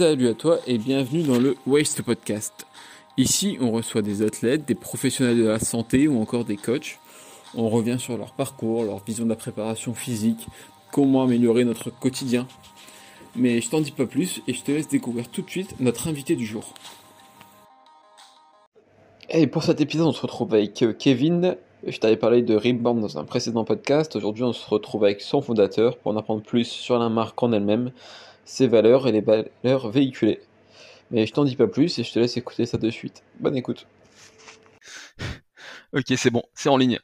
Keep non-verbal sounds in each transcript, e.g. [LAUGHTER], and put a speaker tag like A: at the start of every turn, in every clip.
A: Salut à toi et bienvenue dans le Waste Podcast. Ici, on reçoit des athlètes, des professionnels de la santé ou encore des coachs. On revient sur leur parcours, leur vision de la préparation physique, comment améliorer notre quotidien. Mais je t'en dis pas plus et je te laisse découvrir tout de suite notre invité du jour. Et pour cet épisode, on se retrouve avec euh, Kevin. Je t'avais parlé de Rebound dans un précédent podcast. Aujourd'hui, on se retrouve avec son fondateur pour en apprendre plus sur la marque en elle-même, ses valeurs et les valeurs véhiculées. Mais je t'en dis pas plus et je te laisse écouter ça de suite. Bonne écoute. [LAUGHS]
B: Ok, c'est bon, c'est en ligne.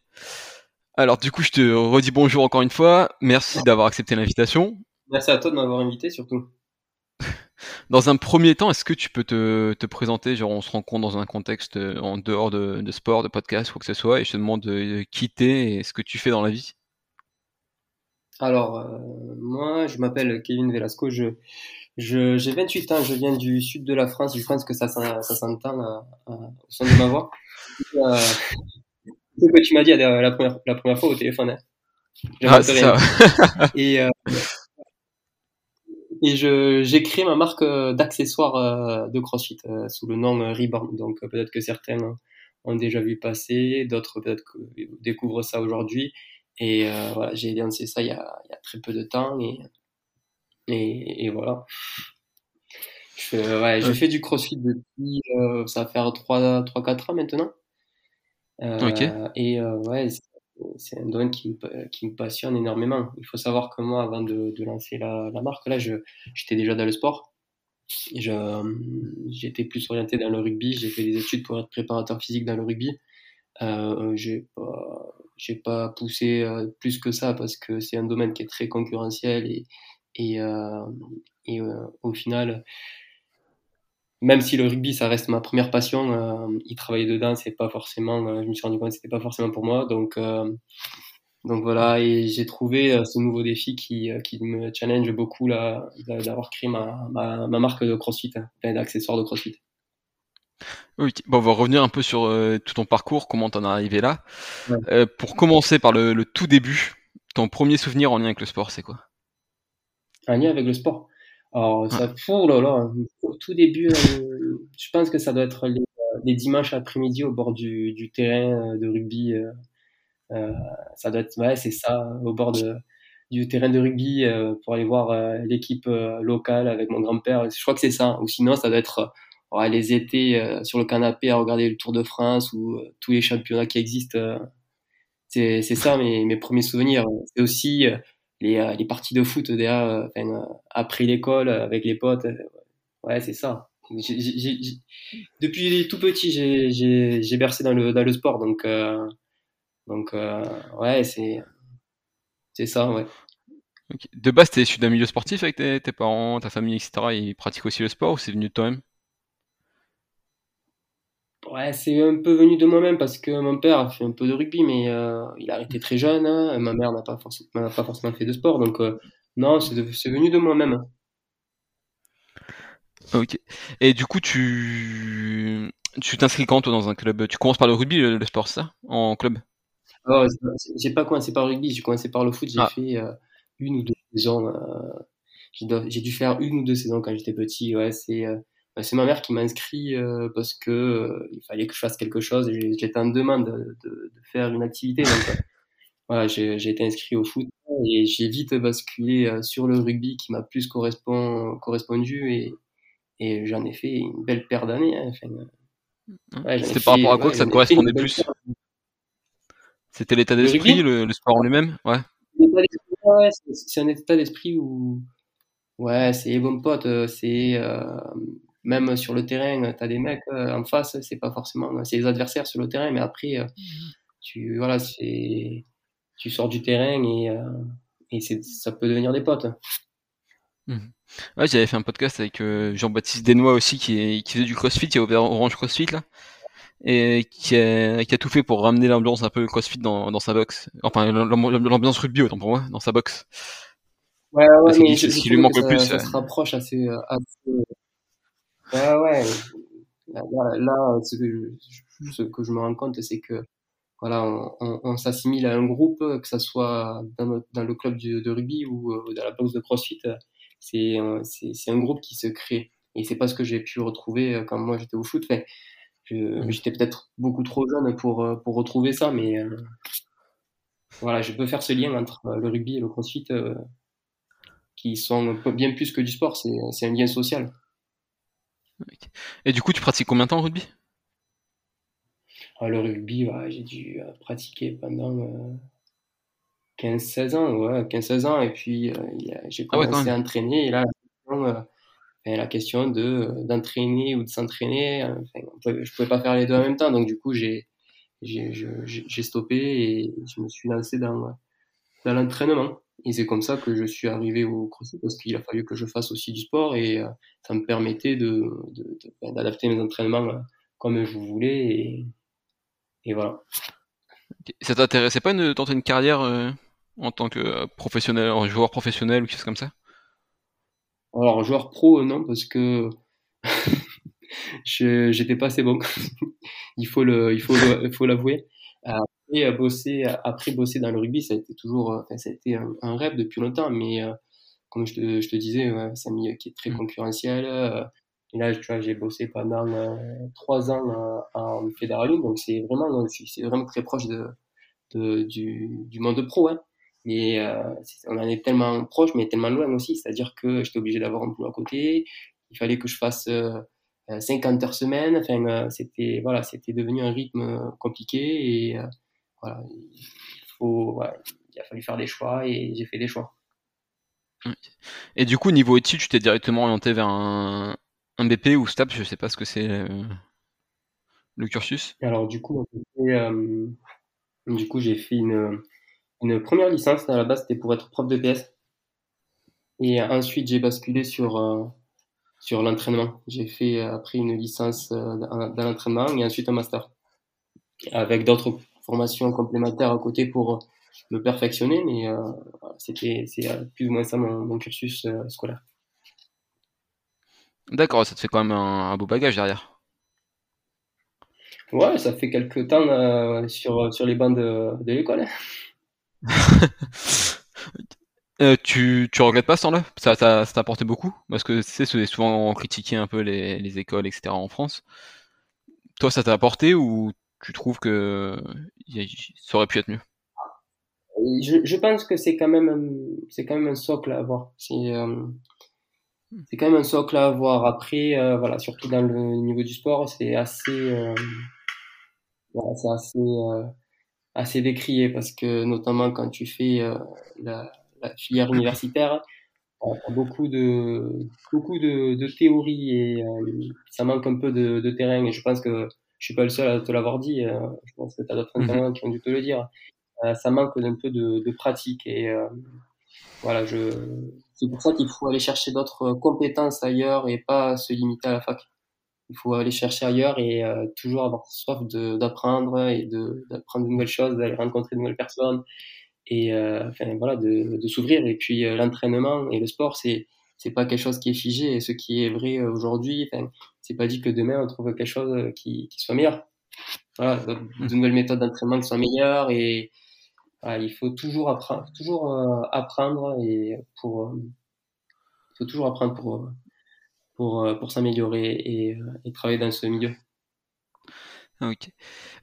B: Alors du coup, je te redis bonjour encore une fois. Merci d'avoir accepté l'invitation.
C: Merci à toi de m'avoir invité surtout. [LAUGHS]
B: Dans un premier temps, est-ce que tu peux te, te, présenter? Genre, on se rencontre dans un contexte en dehors de, de, sport, de podcast, quoi que ce soit, et je te demande de quitter et ce que tu fais dans la vie.
C: Alors, euh, moi, je m'appelle Kevin Velasco. Je, je, j'ai 28 ans. Je viens du sud de la France. Je pense que ça, ça, ça s'entend euh, au son de ma voix. Euh, ce que tu m'as dit la première, la première fois au téléphone. Hein.
B: Ah, c'est ça. [LAUGHS]
C: et euh, et je j'ai créé ma marque euh, d'accessoires euh, de CrossFit euh, sous le nom Reborn. Donc peut-être que certains ont déjà vu passer, d'autres peut-être découvrent ça aujourd'hui. Et voilà, j'ai lancé ça il y, a, il y, a, très peu de temps et et, et voilà. Je, ouais, je fais du CrossFit depuis ça va faire 3 3 4 ans maintenant.
B: ok.
C: Et ouais, c'est un domaine qui me, qui me, passionne énormément. Il faut savoir que moi, avant de, de lancer la, la, marque, là, j'étais déjà dans le sport. J'étais plus orienté dans le rugby. J'ai fait des études pour être préparateur physique dans le rugby. Euh, j'ai pas, j'ai pas poussé euh, plus que ça parce que c'est un domaine qui est très concurrentiel et, et, euh, et euh, au final, même si le rugby ça reste ma première passion, euh, y travailler dedans c'est pas forcément, euh, je me suis rendu compte que c'était pas forcément pour moi, donc donc voilà et j'ai trouvé ce nouveau défi qui qui me challenge beaucoup là d'avoir créé ma, ma, ma marque de CrossFit, hein, d'accessoires de CrossFit.
B: Oui, bon, on va revenir un peu sur euh, tout ton parcours, comment t'en es arrivé là. Ouais. pour commencer par le, le, tout début, ton premier souvenir en lien avec le sport, c'est quoi?
C: Un lien avec le sport? Alors, ça, oh là là, au tout début, euh, je pense que ça doit être les, les dimanches après-midi au bord du, du, terrain de rugby. Euh, euh, ça doit être, ouais, c'est ça, au bord de, du terrain de rugby euh, pour aller voir euh, l'équipe locale avec mon grand-père. Je crois que c'est ça. Ou sinon, ça doit être ouais, les étés sur le canapé à regarder le Tour de France ou tous les championnats qui existent. c'est ça mes, mes premiers souvenirs. C'est aussi les, euh, les parties de foot euh, euh, après l'école avec les potes. Ouais, c'est ça. Depuis tout petit, j'ai bercé dans le, dans le sport, donc, euh, donc euh, ouais, c'est ça, ouais.
B: De base, t'es issu d'un milieu sportif avec tes, tes, parents, ta famille, etc. Ils pratiquent aussi le sport ou c'est venu de toi-même?
C: Ouais, c'est un peu venu de moi-même parce que mon père a fait un peu de rugby, mais euh, il a arrêté très jeune. Hein, ma mère n'a pas, forcément, pas forcément fait de sport, donc euh, non, c'est venu de moi-même.
B: Ok. Et du coup, tu tu t'inscris quand toi dans un club? Tu commences par le rugby, le, le sport, ça, en club?
C: Alors, j'ai pas commencé par le rugby, j'ai commencé par le foot. J'ai ah. fait euh, une ou deux saisons. j'ai dû faire une ou deux saisons quand j'étais petit. Ouais, c'est c'est ma mère qui m'a inscrit euh, parce que euh, il fallait que je fasse quelque chose. J'étais en demande de, de, de, faire une activité. Donc, euh, [LAUGHS] voilà, j'ai été inscrit au foot et j'ai vite basculé sur le rugby qui m'a plus correspond, correspondu et, et j'en ai fait une belle paire d'années. Hein. Enfin,
B: mmh. ouais, C'était par rapport à quoi ouais, que ça te correspondait plus C'était l'état d'esprit, le, le, sport en lui-même Ouais.
C: ouais c'est un état d'esprit où ouais, c'est les bons potes, c'est euh, même sur le terrain, tu as des mecs euh, en face, c'est pas forcément, c'est les adversaires sur le terrain, mais après, euh, tu, voilà, c'est, tu sors du terrain et, euh, et ça peut devenir des potes.
B: Mmh. Ouais, j'avais fait un podcast avec Jean-Baptiste Desnois aussi, qui, est, qui faisait du CrossFit, qui a ouvert Orange CrossFit là, et qui a, qui a tout fait pour ramener l'ambiance un peu CrossFit dans, dans sa box. Enfin, l'ambiance rugby autant pour moi, dans sa box.
C: Ouais, ouais, mais ce qui lui manque le plus. Ça se rapproche assez, assez Ouais, ouais. Là, là ce, que je, ce, que je, me rends compte, c'est que voilà, on, on, on s'assimile à un groupe, que ça soit dans, dans le club de, de rugby ou euh, dans la boxe de CrossFit. C'est c'est un groupe qui se crée. et c'est pas ce que j'ai pu retrouver quand moi j'étais au foot. Enfin, j'étais peut-être beaucoup trop jeune pour, pour retrouver ça, mais voilà, je peux faire ce lien entre le rugby et le crossfit qui sont bien plus que du sport, c'est un lien social.
B: Et du coup, tu pratiques combien de temps au rugby?
C: Ah, Le rugby, j'ai dû euh, pratiquer pendant 15-16 euh, ans, ouais, 15-16 ans, et puis euh, j'ai ah commencé à entraîner, et là, la question de d'entraîner ou de s'entraîner, je ne pouvais pas faire les deux en même temps, donc du coup, j'ai stoppé et je me suis lancé dans, dans l'entraînement. Et c'est comme ça que je suis arrivé au CrossFit parce qu'il a fallu que je fasse aussi du sport et euh, ça me permettait de, ben, d'adapter mes entraînements euh, comme je voulais et, et voilà.
B: Ça t'intéressait pas de tenter une carrière euh, en tant que professionnel, joueur professionnel ou quelque chose comme ça?
C: Alors joueur pro non parce que [LAUGHS] je j'étais pas assez bon. [LAUGHS] il faut le il faut il faut l'avouer. Après, bosser, après bosser dans le rugby, ça a été toujours, euh, enfin, ça a été un, rêve depuis longtemps, mais euh, comme je te, je te disais, c'est un milieu qui est très mmh. concurrentiel. Euh, et là, tu vois, j'ai bossé pendant trois ans en fédéral, donc c'est vraiment, c'est vraiment très proche de, de du, du, monde pro. Hein. Mais on en est tellement proche, mais tellement loin aussi. C'est-à-dire que j'étais obligé d'avoir un boulot à côté. Il fallait que je fasse 50 heures semaine. Enfin, c'était voilà, c'était devenu un rythme compliqué et voilà, il, faut, il a fallu faire des choix et j'ai fait des choix.
B: Et du coup, niveau études, tu t'es directement orienté vers un, un BP ou STAP, je sais pas ce que c'est euh, le cursus.
C: Alors du coup, euh, du coup, j'ai fait une, une première licence. À la base, c'était pour être prof de PS. Et ensuite, j'ai basculé sur euh, sur l'entraînement. J'ai fait après une licence dans l'entraînement et ensuite un master avec d'autres formation complémentaire à côté pour me perfectionner, mais euh, c'était c'est euh, plus ou moins ça mon, cursus euh, scolaire.
B: D'accord, ça te fait quand même un, beau bagage derrière.
C: Ouais, ça fait quelques temps sur, sur les bancs de, de l'école. [LAUGHS]
B: tu, tu regrettes pas ce temps-là? Ça t'a apporté beaucoup? Parce que c'est souvent critiqué un peu les, les écoles, etc. en France. Toi, ça t'a apporté ou tu trouves que ça aurait pu être mieux?
C: Je, je, pense que c'est quand même c'est quand même un socle à avoir. C'est euh, c'est quand même un socle à avoir. Après, euh, voilà, surtout dans le niveau du sport, c'est assez euh, voilà, c'est assez assez décrié parce que notamment quand tu fais la, la, filière universitaire, a beaucoup de beaucoup de, de théories et ça manque un peu de, de terrain. Et je pense que je suis pas le seul à te l'avoir dit. Euh, je pense que tu as d'autres mmh. qui ont dû te le dire. Euh, ça manque d'un peu de, de, pratique et euh, voilà, je, c'est pour ça qu'il faut aller chercher d'autres compétences ailleurs et pas se limiter à la fac. Il faut aller chercher ailleurs et toujours avoir soif d'apprendre et d'apprendre de, nouvelles choses, d'aller rencontrer de nouvelles personnes et enfin voilà, de, de s'ouvrir. Et puis l'entraînement et le sport, c'est c'est pas quelque chose qui est figé et ce qui est vrai aujourd'hui, enfin, c'est pas dit que demain on trouve quelque chose euh, qui, qui soit meilleur. Voilà, de, mmh. nouvelles méthodes d'entraînement qui soient meilleures et voilà, il faut toujours apprendre, toujours euh, apprendre et pour, euh, il faut toujours apprendre pour pour pour s'améliorer et, et, travailler dans ce milieu.
B: Ok.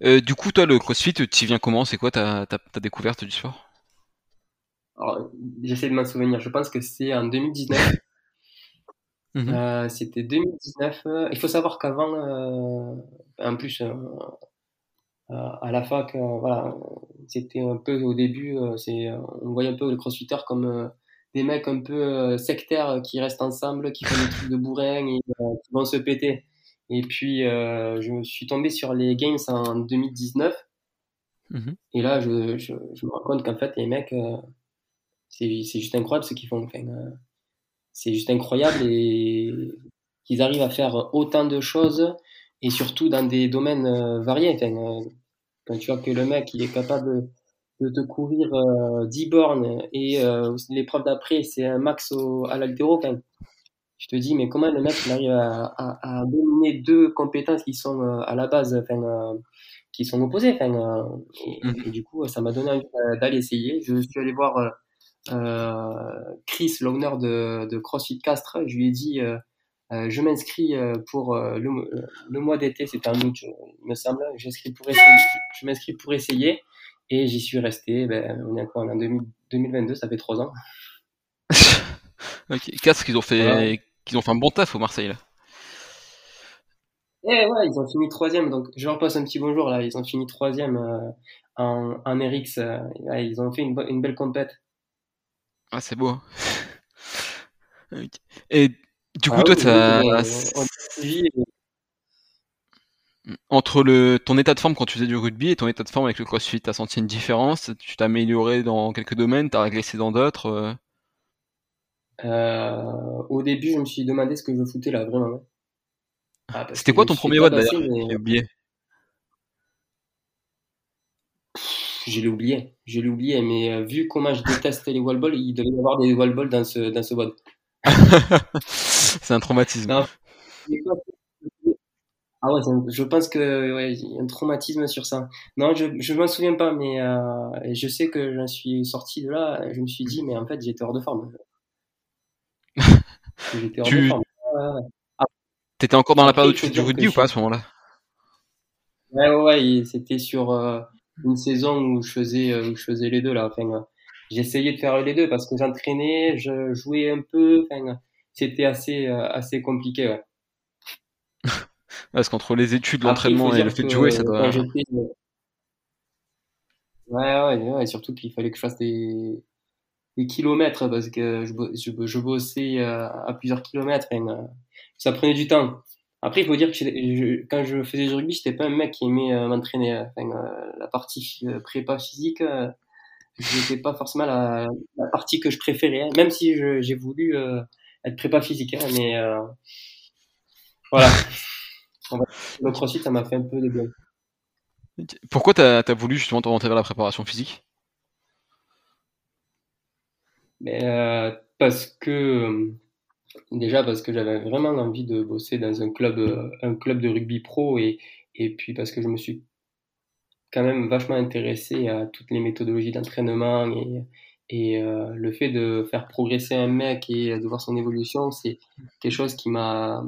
B: Euh, du coup, toi, le CrossFit, tu viens comment? C'est quoi ta, ta, ta découverte du sport?
C: J'essaie de m'en souvenir. Je pense que c'est en 2019. Mmh euh, c'était 2019. Euh, il faut savoir qu'avant, euh, en plus, à la fac, voilà, c'était un peu au début, c'est, on voyait un peu les crossfitters comme des mecs un peu sectaires qui restent ensemble, qui font des trucs de bourrin et qui vont se péter. Et puis, je me suis tombé sur les games en 2019. Mmh et là, je, je, je, me rends compte qu'en fait, les mecs, c'est, c'est juste incroyable ce qu'ils font. Enfin, c'est juste incroyable et qu'ils arrivent à faire autant de choses et surtout dans des domaines euh, variés. Euh, quand tu vois que le mec il est capable de, te courir 10 euh, bornes et l'épreuve d'après c'est un max au, à l'altéro, je te dis mais comment le mec il arrive à, à, dominer deux compétences qui sont à la base, enfin, qui sont opposées. et, du coup ça m'a donné envie d'aller essayer. Je suis allé voir euh, Chris, l'owner de, de, CrossFit Castres, je lui ai dit, euh, je m'inscris pour le, le, mois d'été, c'est un août, il me semble. J'inscris pour essayer, je, m'inscris pour essayer et j'y suis resté. Ben, on est quoi en 2022, ça fait trois ans. [LAUGHS]
B: ok, quatre qu'ils ont fait, qu'ils ont fait un bon taf au Marseille là.
C: Eh ouais, ils ont fini troisième, donc je leur passe un petit bonjour là. Ils ont fini troisième euh, en, en RX. Euh, ils ont fait une, une belle compète.
B: Ah, c'est beau. Et du coup, ah toi, t'as... Entre le, ton état de forme quand tu faisais du rugby et ton état de forme avec le crossfit, t'as senti une différence? Tu t'es amélioré dans quelques domaines, t'as régressé dans d'autres euh?
C: euh, Au début, je me suis demandé ce que je foutais là, vraiment.
B: Ah, C'était quoi ton premier WOD d'ailleurs J'ai oublié?
C: Je l'ai oublié, je l'ai oublié, mais euh, vu comment je déteste les wall il devait y avoir des wall dans ce, dans ce WOD. [LAUGHS]
B: c'est un traumatisme. ah
C: ouais, je pense que ouais, y a un traumatisme sur ça. Non, je ne m'en souviens pas, mais euh, je sais que j'en suis sorti de là. Je me suis dit, mais en fait, j'étais hors de forme. [LAUGHS]
B: j'étais hors de forme. T'étais encore dans la période du rugby ou pas à ce moment-là?
C: Ouais, ouais, ouais c'était sur euh, une saison où je faisais, euh, où je faisais les deux là. Enfin, euh, j'essayais de faire les deux parce que j'entraînais, je jouais un peu. Enfin, c'était assez, assez compliqué. Ouais. [LAUGHS]
B: parce qu'entre les études, l'entraînement et le fait de jouer, ça doit.
C: Ouais, ouais, ouais, surtout qu'il fallait que je fasse des, des kilomètres parce que je, je, je bossais à plusieurs kilomètres. Ça prenait du temps. Après, il faut dire que quand je faisais du rugby, j'étais pas un mec qui aimait euh, m'entraîner. Enfin, euh, la partie euh, prépa physique, n'était pas forcément la, partie que je préférais, hein. même si j'ai voulu être prépa physique. Hein, mais voilà. Le crossfit, ça m'a fait un peu de bien.
B: Pourquoi tu as, voulu justement t'orienter vers la préparation physique?
C: Mais, Parce que Déjà parce que j'avais vraiment envie de bosser dans un club, euh, un club de rugby pro et, et puis parce que je me suis quand même vachement intéressé à toutes les méthodologies d'entraînement et, euh, le fait de faire progresser un mec et de voir son évolution, c'est quelque chose qui m'a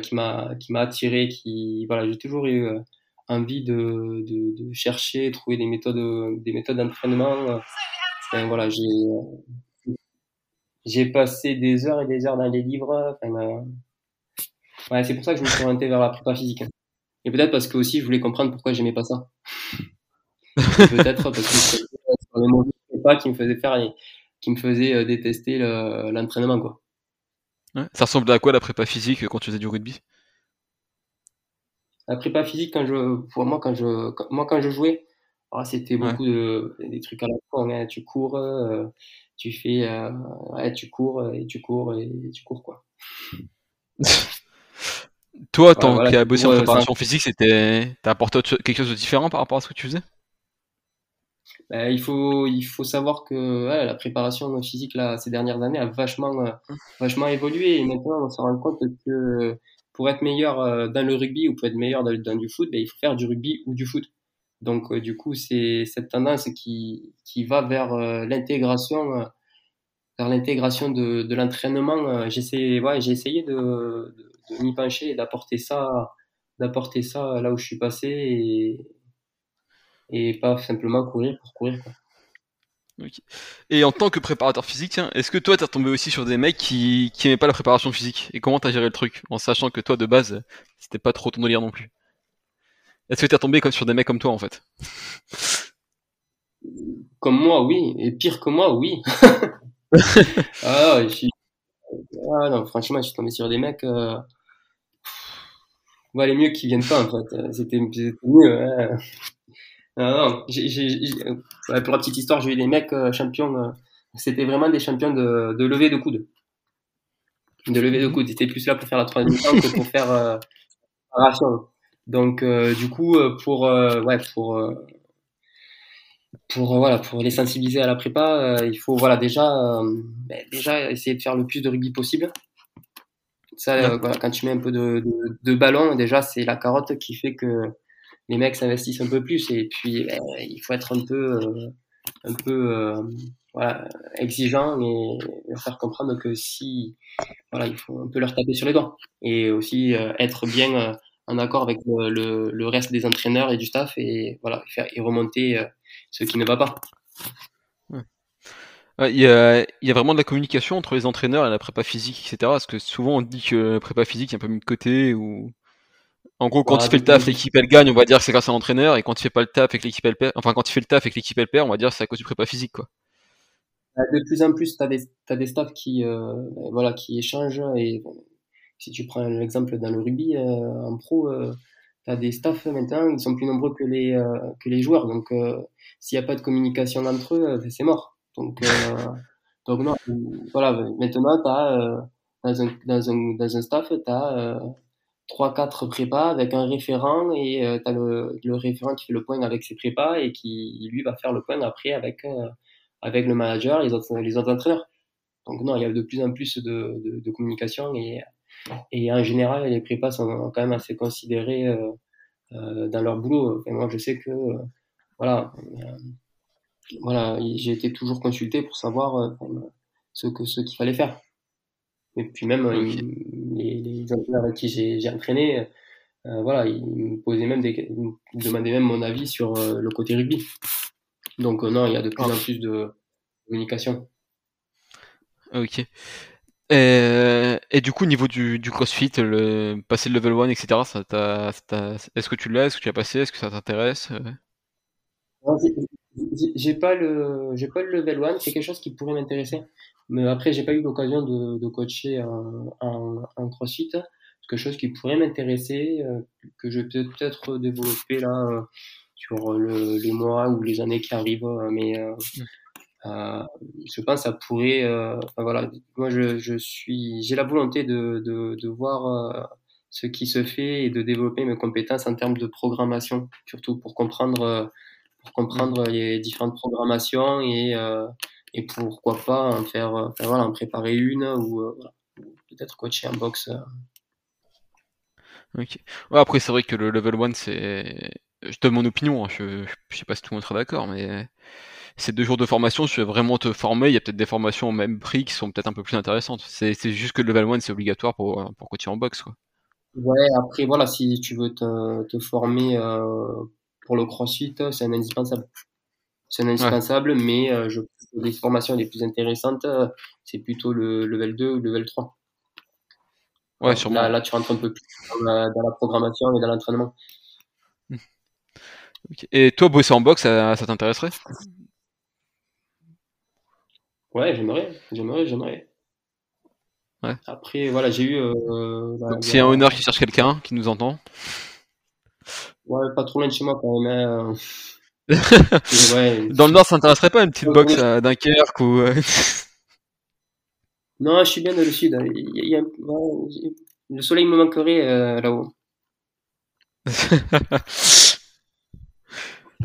C: qui attiré. Qui voilà, j'ai toujours eu euh, envie de, de, chercher, trouver des méthodes des méthodes d'entraînement. Voilà, j'ai j'ai passé des heures et des heures dans les livres. Enfin, ouais, c'est pour ça que je me suis orienté vers la prépa physique. Et peut-être parce que aussi je voulais comprendre pourquoi j'aimais pas ça. peut-être parce que c'était les mots de prépa qui me faisait faire, qui me faisait euh, détester l'entraînement, quoi.
B: Ouais. Ça ressemble à quoi la prépa physique quand tu faisais du rugby?
C: La prépa physique, quand je, pour moi, quand je, moi, quand je jouais, ah, c'était beaucoup de, des trucs à la fois. Hein. Tu cours, euh, tu fais, euh, ouais, tu cours et tu cours et tu cours quoi. [LAUGHS]
B: Toi, tant voilà, bossé en préparation physique, c'était, t'as apporté quelque chose de différent par rapport à ce que tu faisais?
C: Ben, il faut, il faut savoir que ouais, la préparation physique là, ces dernières années a vachement, euh, vachement évolué et maintenant on se rend compte que pour être meilleur euh, dans le rugby ou pour être meilleur dans, dans du foot, ben, il faut faire du rugby ou du foot. Donc, euh, du coup, c'est cette tendance qui, qui va vers euh, l'intégration, euh, l'intégration de, de l'entraînement. J'essaie, ouais, j'ai essayé de, m'y pencher et d'apporter ça, d'apporter ça là où je suis passé et, et pas simplement courir pour courir. Quoi.
B: Et en tant que préparateur physique, est-ce que toi t'es tombé aussi sur des mecs qui, qui pas la préparation physique? Et comment t'as géré le truc en sachant que toi de base c'était pas trop ton délire non plus? Est-ce que t'es tombé comme sur des mecs comme toi en fait?
C: Comme moi, oui. Et pire que moi, oui. [LAUGHS] ah, je ah non, franchement, je suis tombé sur des mecs. Euh... les mieux qui viennent pas en fait. C'était mieux. Hein. Non, non, pour la petite histoire, j'ai eu des mecs euh, champions. Euh, c'était vraiment des champions de, de lever de coude. De lever de coude. Ils étaient plus là pour faire la troisième [LAUGHS] que pour faire euh, ration. Donc euh, du coup euh, pour euh, ouais pour pour voilà pour les sensibiliser à la prépa, il faut voilà déjà ben, déjà essayer de faire le plus de rugby possible. Ça voilà, quand tu mets un peu de, de, de ballon, déjà c'est la carotte qui fait que les mecs s'investissent un peu plus. Et puis ben, il faut être un peu un peu voilà, exigeant et leur faire comprendre que si voilà, il faut un peu leur taper sur les doigts. Et aussi être bien en accord avec le, le, reste des entraîneurs et du staff et voilà faire et remonter ce qui ne va pas.
B: Il y, a, il y, a, vraiment de la communication entre les entraîneurs et la prépa physique, etc. Parce que souvent on dit que la prépa physique est un peu mis de côté ou en gros, quand il fait le taf, l'équipe elle gagne, on va dire que c'est grâce à l'entraîneur, et quand il fait pas le taf et que l'équipe elle perd, enfin quand il fait le taf et que l'équipe elle perd, on va dire que c'est à cause du prépa physique, quoi.
C: Bah, de plus en plus, tu as des, as des staffs qui, euh, voilà, qui échangent, et si tu prends l'exemple dans le rugby, euh, en pro, euh, tu as des staffs maintenant, ils sont plus nombreux que les, que les joueurs, donc s'il n'y a pas de communication entre eux, ben, c'est mort. Donc, [LAUGHS] donc non, voilà, maintenant, tu as, dans, un, dans, un, dans un staff, tu as trois quatre prépas avec un référent et euh, tu as le, le, référent qui fait le point avec ses prépas et qui lui va faire le point après avec euh, avec le manager et les autres les autres entraîneurs donc non il y a de plus en plus de, de, de communication et et en général les prépas sont quand même assez considérés euh, euh dans leur boulot et moi je sais que voilà voilà j'ai été toujours consulté pour savoir ce que ce qu'il fallait faire et puis même les, les entraîneurs avec qui j'ai entraîné, euh, voilà, ils me posaient même des, ils demandaient même mon avis sur euh, le côté rugby. Donc euh, non, il y a de plus en ah. plus de communication.
B: Ok. Et, et, du coup, au niveau du, du CrossFit, le, passer le level 1, etc., ça est-ce que tu l'as Est-ce que tu as passé Est-ce que ça t'intéresse
C: J'ai pas le j'ai pas le level 1, c'est quelque chose qui pourrait m'intéresser. Mais après, j'ai pas eu l'occasion de, de coacher un, CrossFit. C'est quelque chose qui pourrait m'intéresser, euh, que je peux peut-être développer là euh, sur le, les mois ou les années qui arrivent. Euh, mais euh, je pense que ça pourrait. Enfin, voilà, moi, je, je suis, j'ai la volonté de, de, de voir ce qui se fait et de développer mes compétences en termes de programmation, surtout pour comprendre, pour comprendre les différentes programmations et et pourquoi pas en faire, euh, enfin, voilà, en préparer une ou euh, peut-être coacher un box. Euh.
B: Ok. Ouais, après, c'est vrai que le level 1, c'est. Je donne mon opinion, hein, je, je sais pas si tout le monde sera d'accord, mais c'est deux jours de formation, je vais vraiment te former. Il y a peut-être des formations au même prix qui sont peut-être un peu plus intéressantes. C'est juste que le level 1, c'est obligatoire pour, pour coacher en boxe. Quoi.
C: Ouais, après, voilà, si tu veux te, te former euh, pour le crossfit, c'est un indispensable. C'est un indispensable, mais euh, je les formations les plus intéressantes, euh, c'est plutôt le level 2 ou le level 3. Ouais, sûrement. Là, là, tu rentres un peu plus dans la, programmation et dans l'entraînement.
B: Et toi, bosser en boxe, ça, t'intéresserait?
C: Ouais, j'aimerais, j'aimerais, j'aimerais. Ouais. Après, voilà, j'ai eu. Euh,
B: c'est un honneur qui cherche quelqu'un qui nous entend.
C: Ouais, pas trop loin de chez moi quand même. Hein. [LAUGHS]
B: Dans le Nord, ça t'intéresserait pas une petite box à Dunkerque ou. Euh, [LAUGHS]
C: non, je suis bien dans le Sud. Le soleil me manquerait euh, là-haut. [LAUGHS]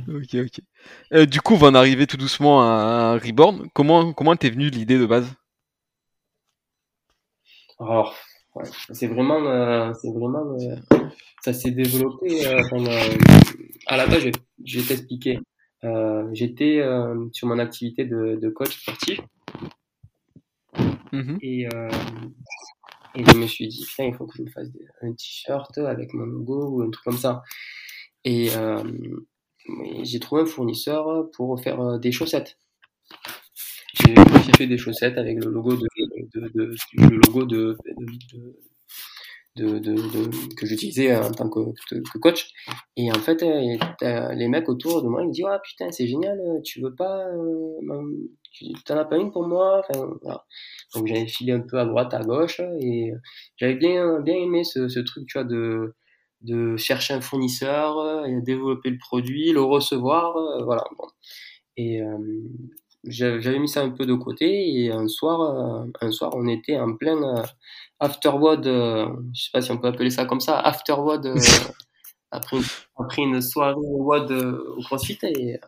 B: ok, ok. Euh, du coup, on va en arriver tout doucement à Reborn. Comment comment t'es venu l'idée de base?
C: Alors, c'est vraiment, c'est vraiment, ça s'est développé. à la base, je vais t'expliquer. Euh, j'étais euh, sur mon activité de, de coach sportif. Mmh et, euh, et je me suis dit, putain, il faut que je me fasse un t-shirt avec mon logo ou un truc comme ça. Et euh, j'ai trouvé un fournisseur pour faire des chaussettes. J'ai fait des chaussettes avec le logo de, le logo de, que j'utilisais en tant que, coach. Et en fait, euh, les mecs autour de moi, ils me disent Ah putain, c'est génial, tu veux pas, euh, t'en as pas une pour moi? Donc j'avais filé un peu à droite, à gauche, et j'avais bien, bien aimé ce, ce truc, tu vois, de, de chercher un fournisseur, et développer le produit, le recevoir, euh, voilà. Bon. Et euh, j'avais mis ça un peu de côté et un soir, euh, un soir, on était en plein euh, euh, je sais pas si on peut appeler ça comme ça, afterward [LAUGHS] après, après une soirée WOD au CrossFit et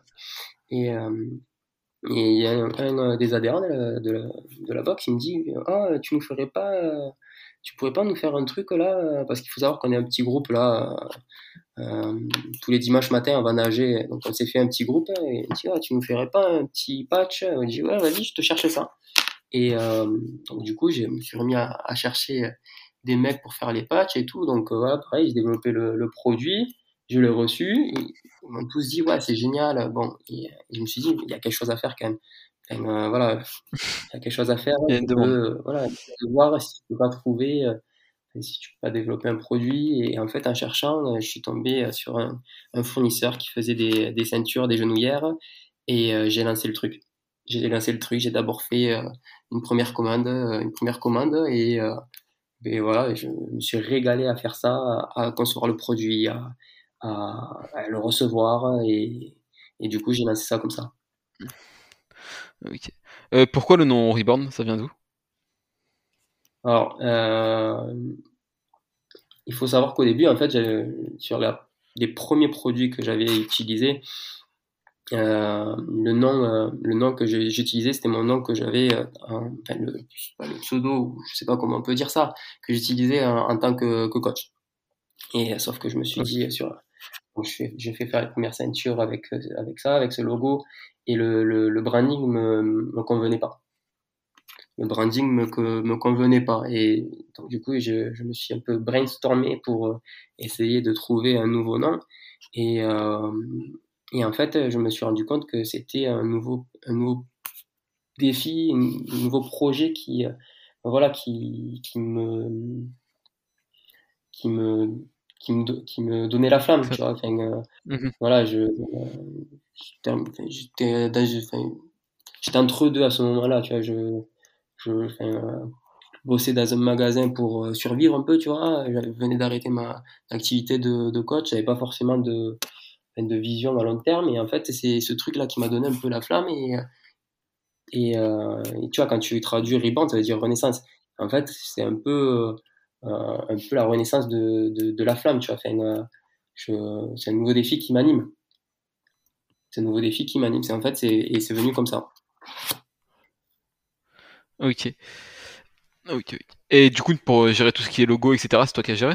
C: et il y a un, des adhérents de la, de, la, il me dit ah tu nous ferais pas tu pourrais pas nous faire un truc là Parce qu'il faut savoir qu'on est un petit groupe là. tous les dimanches matin, on va nager. Donc, on s'est fait un petit groupe. Et il dit, ah, tu nous ferais pas un petit patch On dit, ouais, vas-y, je te cherche ça. Et donc, du coup, je me suis remis à, chercher des mecs pour faire les patchs et tout. Donc, voilà, pareil, j'ai développé le, le produit je l'ai reçu, ils m'ont tous dit ouais c'est génial, bon, et, je me suis dit il y a quelque chose à faire quand même. Euh, voilà, il y a quelque chose à faire. Euh, voilà, voir si tu peux pas trouver, euh, si tu peux pas développer un produit. Et en fait, en cherchant, je suis tombé sur un, un fournisseur qui faisait des, des, ceintures, des genouillères, et j'ai lancé le truc. J'ai lancé le truc. J'ai d'abord fait une première commande, une première commande, et, et voilà, je me suis régalé à faire ça, à concevoir le produit, à, à, le recevoir et, et, du coup j'ai lancé ça comme ça.
B: Euh, pourquoi le nom Reborn Ça vient d'où?
C: Alors, euh, il faut savoir qu'au début, en fait, sur les premiers produits que j'avais utilisés, euh, le nom, le nom que j'utilisais, c'était mon nom que j'avais, enfin le, le, pseudo, je sais pas comment on peut dire ça, que j'utilisais en, en, tant que, que, coach. Et sauf que je me suis dit sur j'ai fait faire les premières ceintures avec, avec ça, avec ce logo, et le, branding me, me convenait pas. Le branding me, me convenait pas. Et donc, du coup, je, me suis un peu brainstormé pour euh, essayer de trouver un nouveau nom. Et, euh, et en fait, je me suis rendu compte que c'était un nouveau, un nouveau défi, un nouveau projet qui, voilà, qui, qui me, qui me qui me, qui me donnait la flamme, tu vois. Enfin, euh, mmh Voilà, je, j'étais, j'étais entre deux à ce moment-là, tu vois. Je, je euh, bossais dans un magasin pour euh, survivre un peu, tu vois. Je venais d'arrêter ma activité de, de coach, j'avais pas forcément de, de vision à long terme. Et en fait, c'est ce truc-là qui m'a donné un peu la flamme. Et, et, tu vois, quand tu traduis Rebound, ça veut dire renaissance. En fait, c'est un peu euh, un peu la renaissance de, de, la flamme, tu vois. Enfin, c'est un nouveau défi qui m'anime. C'est un nouveau défi qui m'anime. C'est en fait, et c'est venu comme ça.
B: Ok. Ok. Et du coup, pour gérer tout ce qui est logo, etc., c'est toi qui as géré?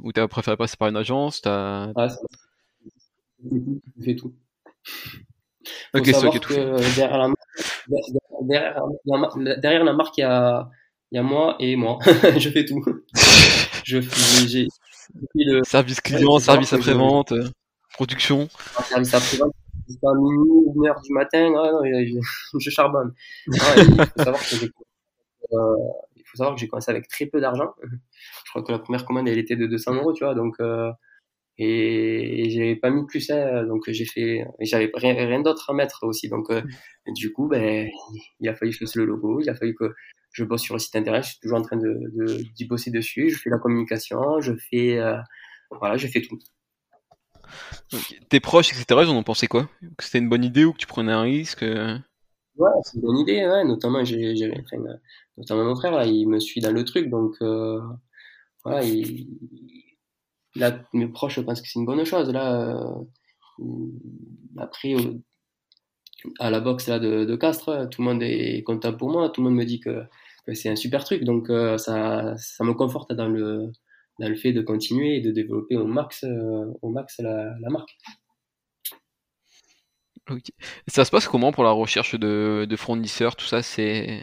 B: Ou t'as préféré passer par une agence as... Ah,
C: je fais tout.
B: ok, c'est ok, tout.
C: Derrière la, derrière, la, derrière la marque, il y a, il y a moi et moi. [LAUGHS] je fais tout. [LAUGHS]
B: je fais, j'ai, le service client, service après-vente, euh, production.
C: Service après-vente, à minuit, une heure du matin, non, je, [LAUGHS] je, charbonne. il, faut savoir que j'ai, euh, il faut savoir que j'ai commencé avec très peu d'argent. Je crois que la première commande, elle était de 200 euros, tu vois, donc, euh, et, j'ai pas mis plus, hein, donc j'ai fait, j'avais rien, rien d'autre à mettre aussi, donc, euh, du coup, ben, il a fallu que je fasse le logo, il a fallu que je bosse sur le site internet, je suis toujours en train de, d'y bosser dessus, je fais la communication, je fais, euh, voilà, je fais tout.
B: Tes proches, etc., ils en ont pensé quoi? Que c'était une bonne idée ou que tu prenais un risque euh?
C: Ouais, c'est une bonne idée, ouais. notamment, j'ai, j'ai, enfin, notamment mon frère, là, il me suit dans le truc, donc euh, voilà, il, là, mes proches pensent que c'est une bonne chose. Là, après, à la boxe là, de, de Castres, tout le monde est content pour moi, tout le monde me dit que c'est un super truc. Donc euh, ça, ça me conforte dans le, dans le fait de continuer et de développer au max, euh, au max la, la marque.
B: Ça se passe comment pour la recherche de, de fournisseurs, tout ça? C'est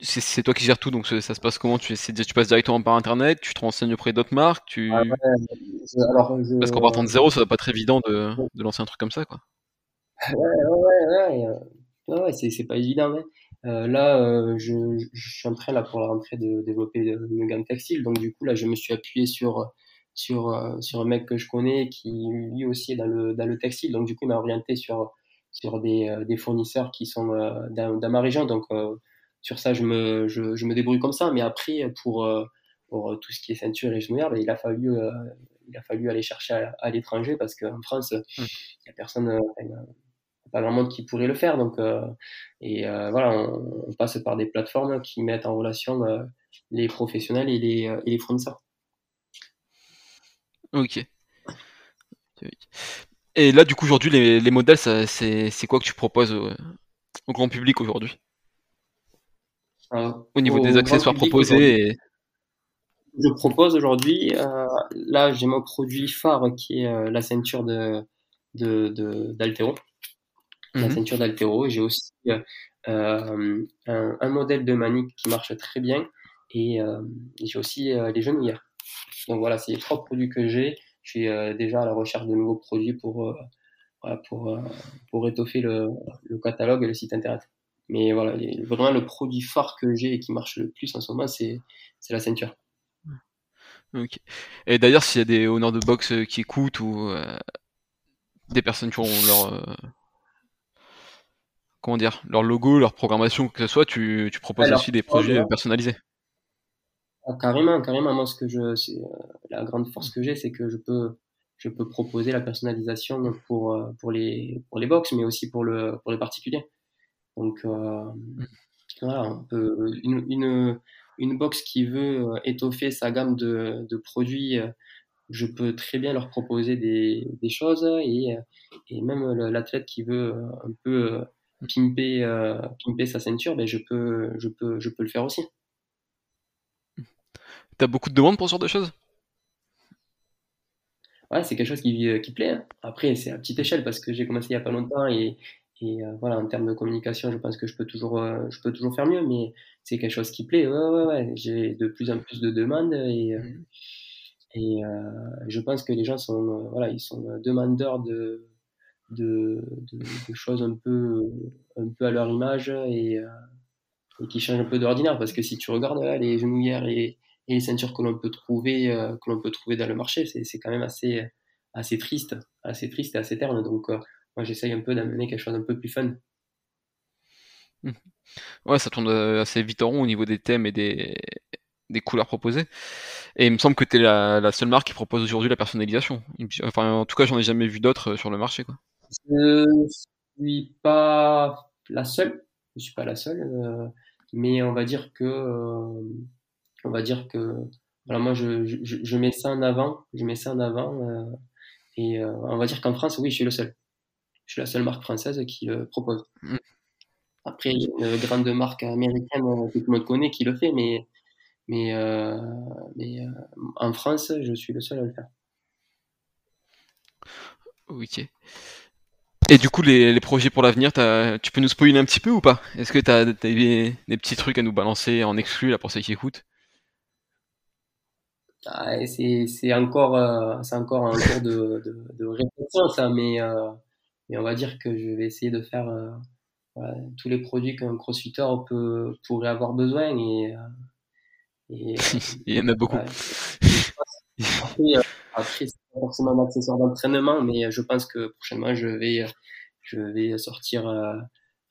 B: c'est toi qui gères tout, donc ça se passe comment? Tu, tu passes directement par internet, tu te renseignes auprès d'autres marques, tu... Ah Parce qu'en partant de zéro, ça va pas être évident de, de, lancer un truc comme ça, quoi. [LAUGHS]
C: Ouais, ouais, ouais, ouais, ouais c'est pas évident, ouais. Euh, là, euh, je, je, suis en train là pour la rentrée de développer une gamme textile. Donc du coup là, je me suis appuyé sur sur euh, sur un mec que je connais qui lui aussi est dans le dans le textile. Donc du coup, il m'a orienté sur sur des, des fournisseurs qui sont dans, dans, ma région. Donc sur ça, je me je, je, me débrouille comme ça. Mais après, pour pour tout ce qui est ceinture et genouillère, ben, il a fallu il a fallu aller chercher à, l'étranger parce qu'en France, mmh. il n'y a personne pas grand monde qui pourrait le faire. Donc, euh, et euh, voilà, on, passe par des plateformes qui mettent en relation euh, les professionnels et les, et les fournisseurs.
B: Ok. Et là, du coup, aujourd'hui, les, les, modèles, c'est quoi que tu proposes au, grand public aujourd'hui? Au niveau des accessoires proposés
C: Je propose aujourd'hui, là j'ai mon produit phare qui est la ceinture de d'Altero. De, La mhm. ceinture d'Altero. J'ai aussi un, un, modèle de manique qui marche très bien et j'ai aussi les genouillères. Donc voilà, c'est les trois produits que j'ai. Je suis euh, déjà à la recherche de nouveaux produits pour, euh, pour, euh, pour étoffer le, le, catalogue et le site internet. Mais voilà, vraiment le produit phare que j'ai et qui marche le plus en ce moment, c'est la ceinture.
B: Et d'ailleurs, s'il y a des honneurs de boxe qui écoutent ou des personnes qui ont leur comment dire leur logo, leur programmation, que ce soit, tu, tu proposes aussi des projets personnalisés.
C: Ah, carrément, carrément. Moi, ce que je, c'est, euh, la grande force que j'ai, c'est que je peux, je peux proposer la personnalisation pour, euh, pour les, pour les box, mais aussi pour le, pour les particuliers. Donc, euh, voilà, on peut, une, une, une box qui veut étoffer sa gamme de, de produits, je peux très bien leur proposer des, des choses et, et même l'athlète qui veut un peu pimper, pimper sa ceinture, ben je peux, je peux, je peux le faire aussi.
B: T'as beaucoup de demandes pour ce genre de choses?
C: Ouais, c'est quelque chose qui, euh, qui plaît. Hein. Après, c'est à petite échelle parce que j'ai commencé il n'y a pas longtemps et, et euh, voilà, en termes de communication, je pense que je peux toujours, euh, je peux toujours faire mieux, mais c'est quelque chose qui plaît. Ouais, ouais, ouais. J'ai de plus en plus de demandes et, mmh. et je pense que les gens sont, voilà, ils sont demandeurs de, de, choses un peu, un peu à leur image et, et qui changent un peu d'ordinaire. Parce que si tu regardes les genouillères et les ceintures que l'on peut trouver euh, peut trouver dans le marché c'est quand même assez assez triste assez triste et assez terne. Donc euh, moi j'essaye un peu d'amener quelque chose d'un peu plus fun.
B: Mmh. ouais ça tourne euh, assez vite en rond au niveau des thèmes et des des couleurs proposées. Et il me semble que tu es la, la, seule marque qui propose aujourd'hui la personnalisation. Enfin en tout cas j'en ai jamais vu d'autres sur le marché quoi
C: je suis pas la seule je suis pas la seule mais on va dire que on va dire que voilà, moi je, je, je, mets ça en avant, je mets ça en avant euh, et euh, on va dire qu'en France, oui, je suis le seul. Je suis la seule marque française qui le propose. Mm. Après, il y a une grande marque américaine euh, que tout le monde connaît qui le fait, mais mais, euh, mais euh, en France, je suis le seul à le faire.
B: Ok. Et du coup, les, les projets pour l'avenir, tu peux nous spoiler un petit peu ou pas? Est-ce que tu as, des, des, petits trucs à nous balancer en exclu là, pour ceux qui écoutent?
C: Ah, c'est encore, euh, c'est encore un cours de, de, de, réflexion, ça, mais, euh, mais on va dire que je vais essayer de faire euh, tous les produits qu'un crossfitter peut, pourrait avoir besoin. Et,
B: et [LAUGHS] Il y en a beaucoup.
C: après, après c'est pas forcément un accessoire d'entraînement, mais je pense que prochainement, je vais, je vais sortir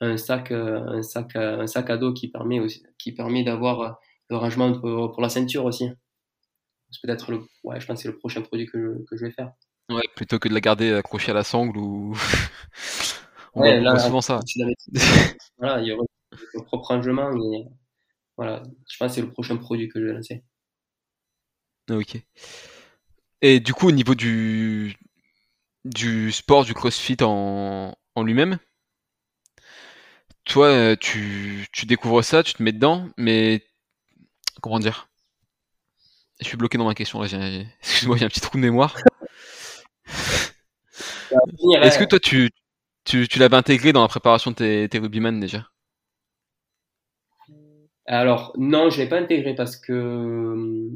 C: un sac, un sac, un sac à dos qui permet aussi, qui permet d'avoir le rangement pour, pour la ceinture aussi peut-être le, ouais, je pense c'est le prochain produit que je, que je vais faire.
B: Ouais, plutôt que de la garder accrochée à la sangle ou. [LAUGHS]
C: On ouais, là, souvent ça. [LAUGHS] voilà, il y aura le propre rangement, mais voilà, je pense que c'est le prochain produit que je vais lancer.
B: Ok. Et du coup, au niveau du, du sport, du crossfit en, en lui-même, toi, tu, tu découvres ça, tu te mets dedans, mais comment dire? Je suis bloqué dans ma question là. [LAUGHS] Excuse-moi, j'ai un petit trou de mémoire. [LAUGHS] Est-ce que toi, tu, tu, tu l'avais intégré dans la préparation de tes, tes rugbyman déjà?
C: Alors, non, je ne l'ai pas intégré parce que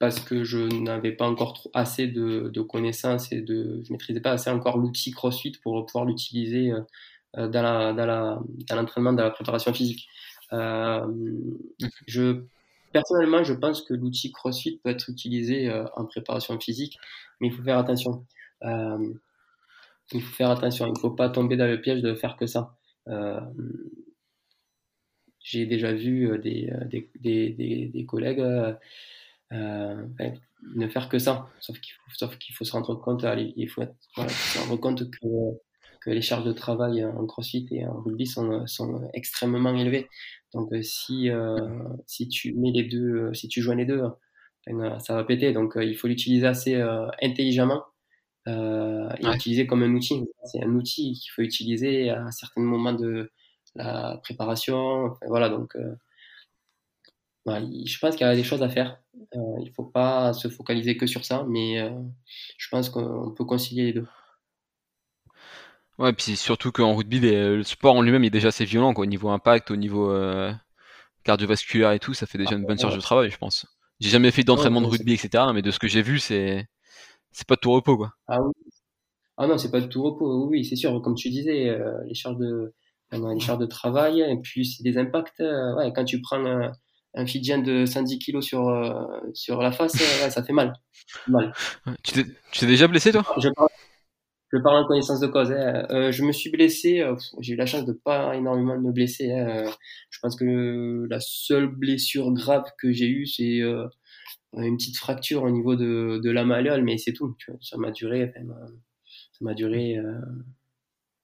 C: parce que je n'avais pas encore trop, assez de, de, connaissances et de je maîtrisais pas assez encore l'outil CrossFit pour pouvoir l'utiliser euh, dans la dans la dans l'entraînement, dans la préparation physique. Euh, je Personnellement, je pense que l'outil CrossFit peut être utilisé euh, en préparation physique, mais il faut faire attention. Euh, il faut faire attention. Il ne faut pas tomber dans le piège de faire que ça. Euh, j'ai déjà vu des, des, des, des collègues ben, ne faire que ça. Sauf qu'il faut, sauf qu'il faut se rendre compte, il faut voilà, se rendre compte que que les charges de travail en crossfit et en rugby sont, sont extrêmement élevées. Donc euh, si, euh, si tu mets les deux, euh, si tu joins les deux, ça va péter. Donc il faut l'utiliser assez intelligemment et l'utiliser comme un outil. C'est un outil qu'il faut utiliser à un certain moment de, la préparation. voilà, donc je pense qu'il y a des choses à faire. il ne faut pas se focaliser que sur ça, mais je pense qu'on peut concilier les deux.
B: Ouais, puis surtout qu'en rugby, le sport en lui-même est déjà assez violent, quoi, au niveau impact, au niveau cardiovasculaire et tout, ça fait déjà une bonne charge de travail, je pense. J'ai jamais fait d'entraînement de rugby, etc., mais de ce que j'ai vu, c'est c'est pas de tout repos, quoi.
C: Ah oui. Ah non, c'est pas de tout repos. Oui, c'est sûr. Comme tu disais, euh, les charges de les charges de travail et puis c'est des impacts. Euh, ouais, quand tu prends un, Fidjien de 110 kilos sur euh, sur la face, ouais, ça fait mal. mal.
B: Tu t'es déjà blessé, toi?
C: Je parle, je parle en connaissance de cause. Hein. je me suis blessé. j'ai eu la chance de pas énormément me blesser. Hein. je pense que la seule blessure grave que j'ai eue, c'est une petite fracture au niveau de, de la malléole, mais c'est tout. Tu vois. Ça m'a duré, enfin, ça m'a duré euh,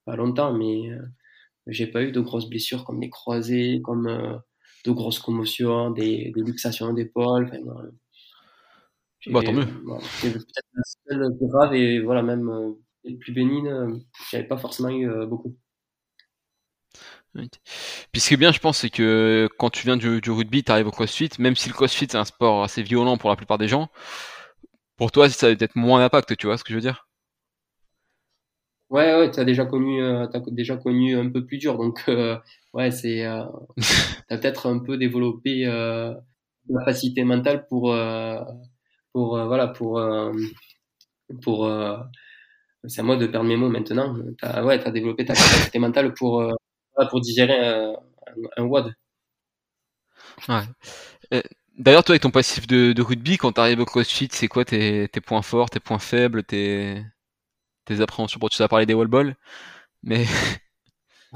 C: pas longtemps, mais euh, j'ai pas eu de grosses blessures comme des croisés, comme euh, de grosses commotions, des, des luxations d'épaule. Enfin,
B: bah, tant mieux.
C: c'est peut-être la seule grave et voilà, même les plus bénigne, j'avais pas forcément eu beaucoup.
B: Puis ce qui est bien, je pense, c'est que quand tu viens du, rugby, tu arrives au crossfit, même si le crossfit c'est un sport assez violent pour la plupart des gens, pour toi, ça va peut-être moins d'impact, tu vois ce que je veux dire?
C: Ouais, ouais, tu as déjà connu, euh, as déjà connu un peu plus dur, donc euh, ouais, c'est, euh, [LAUGHS] t'as peut-être un peu développé la facilité mentale pour, pour voilà, pour, pour, c'est à moi de perdre mes mots maintenant. T'as, ouais, t'as développé ta capacité mentale pour pour digérer un, un, WOD.
B: Ouais. D'ailleurs, toi, avec ton passif de, de rugby, quand tu arrives au CrossFit, c'est quoi tes, tes, points forts, tes points faibles, tes, tes appréhensions Bon, tu as parlé des wall balls, mais. [LAUGHS]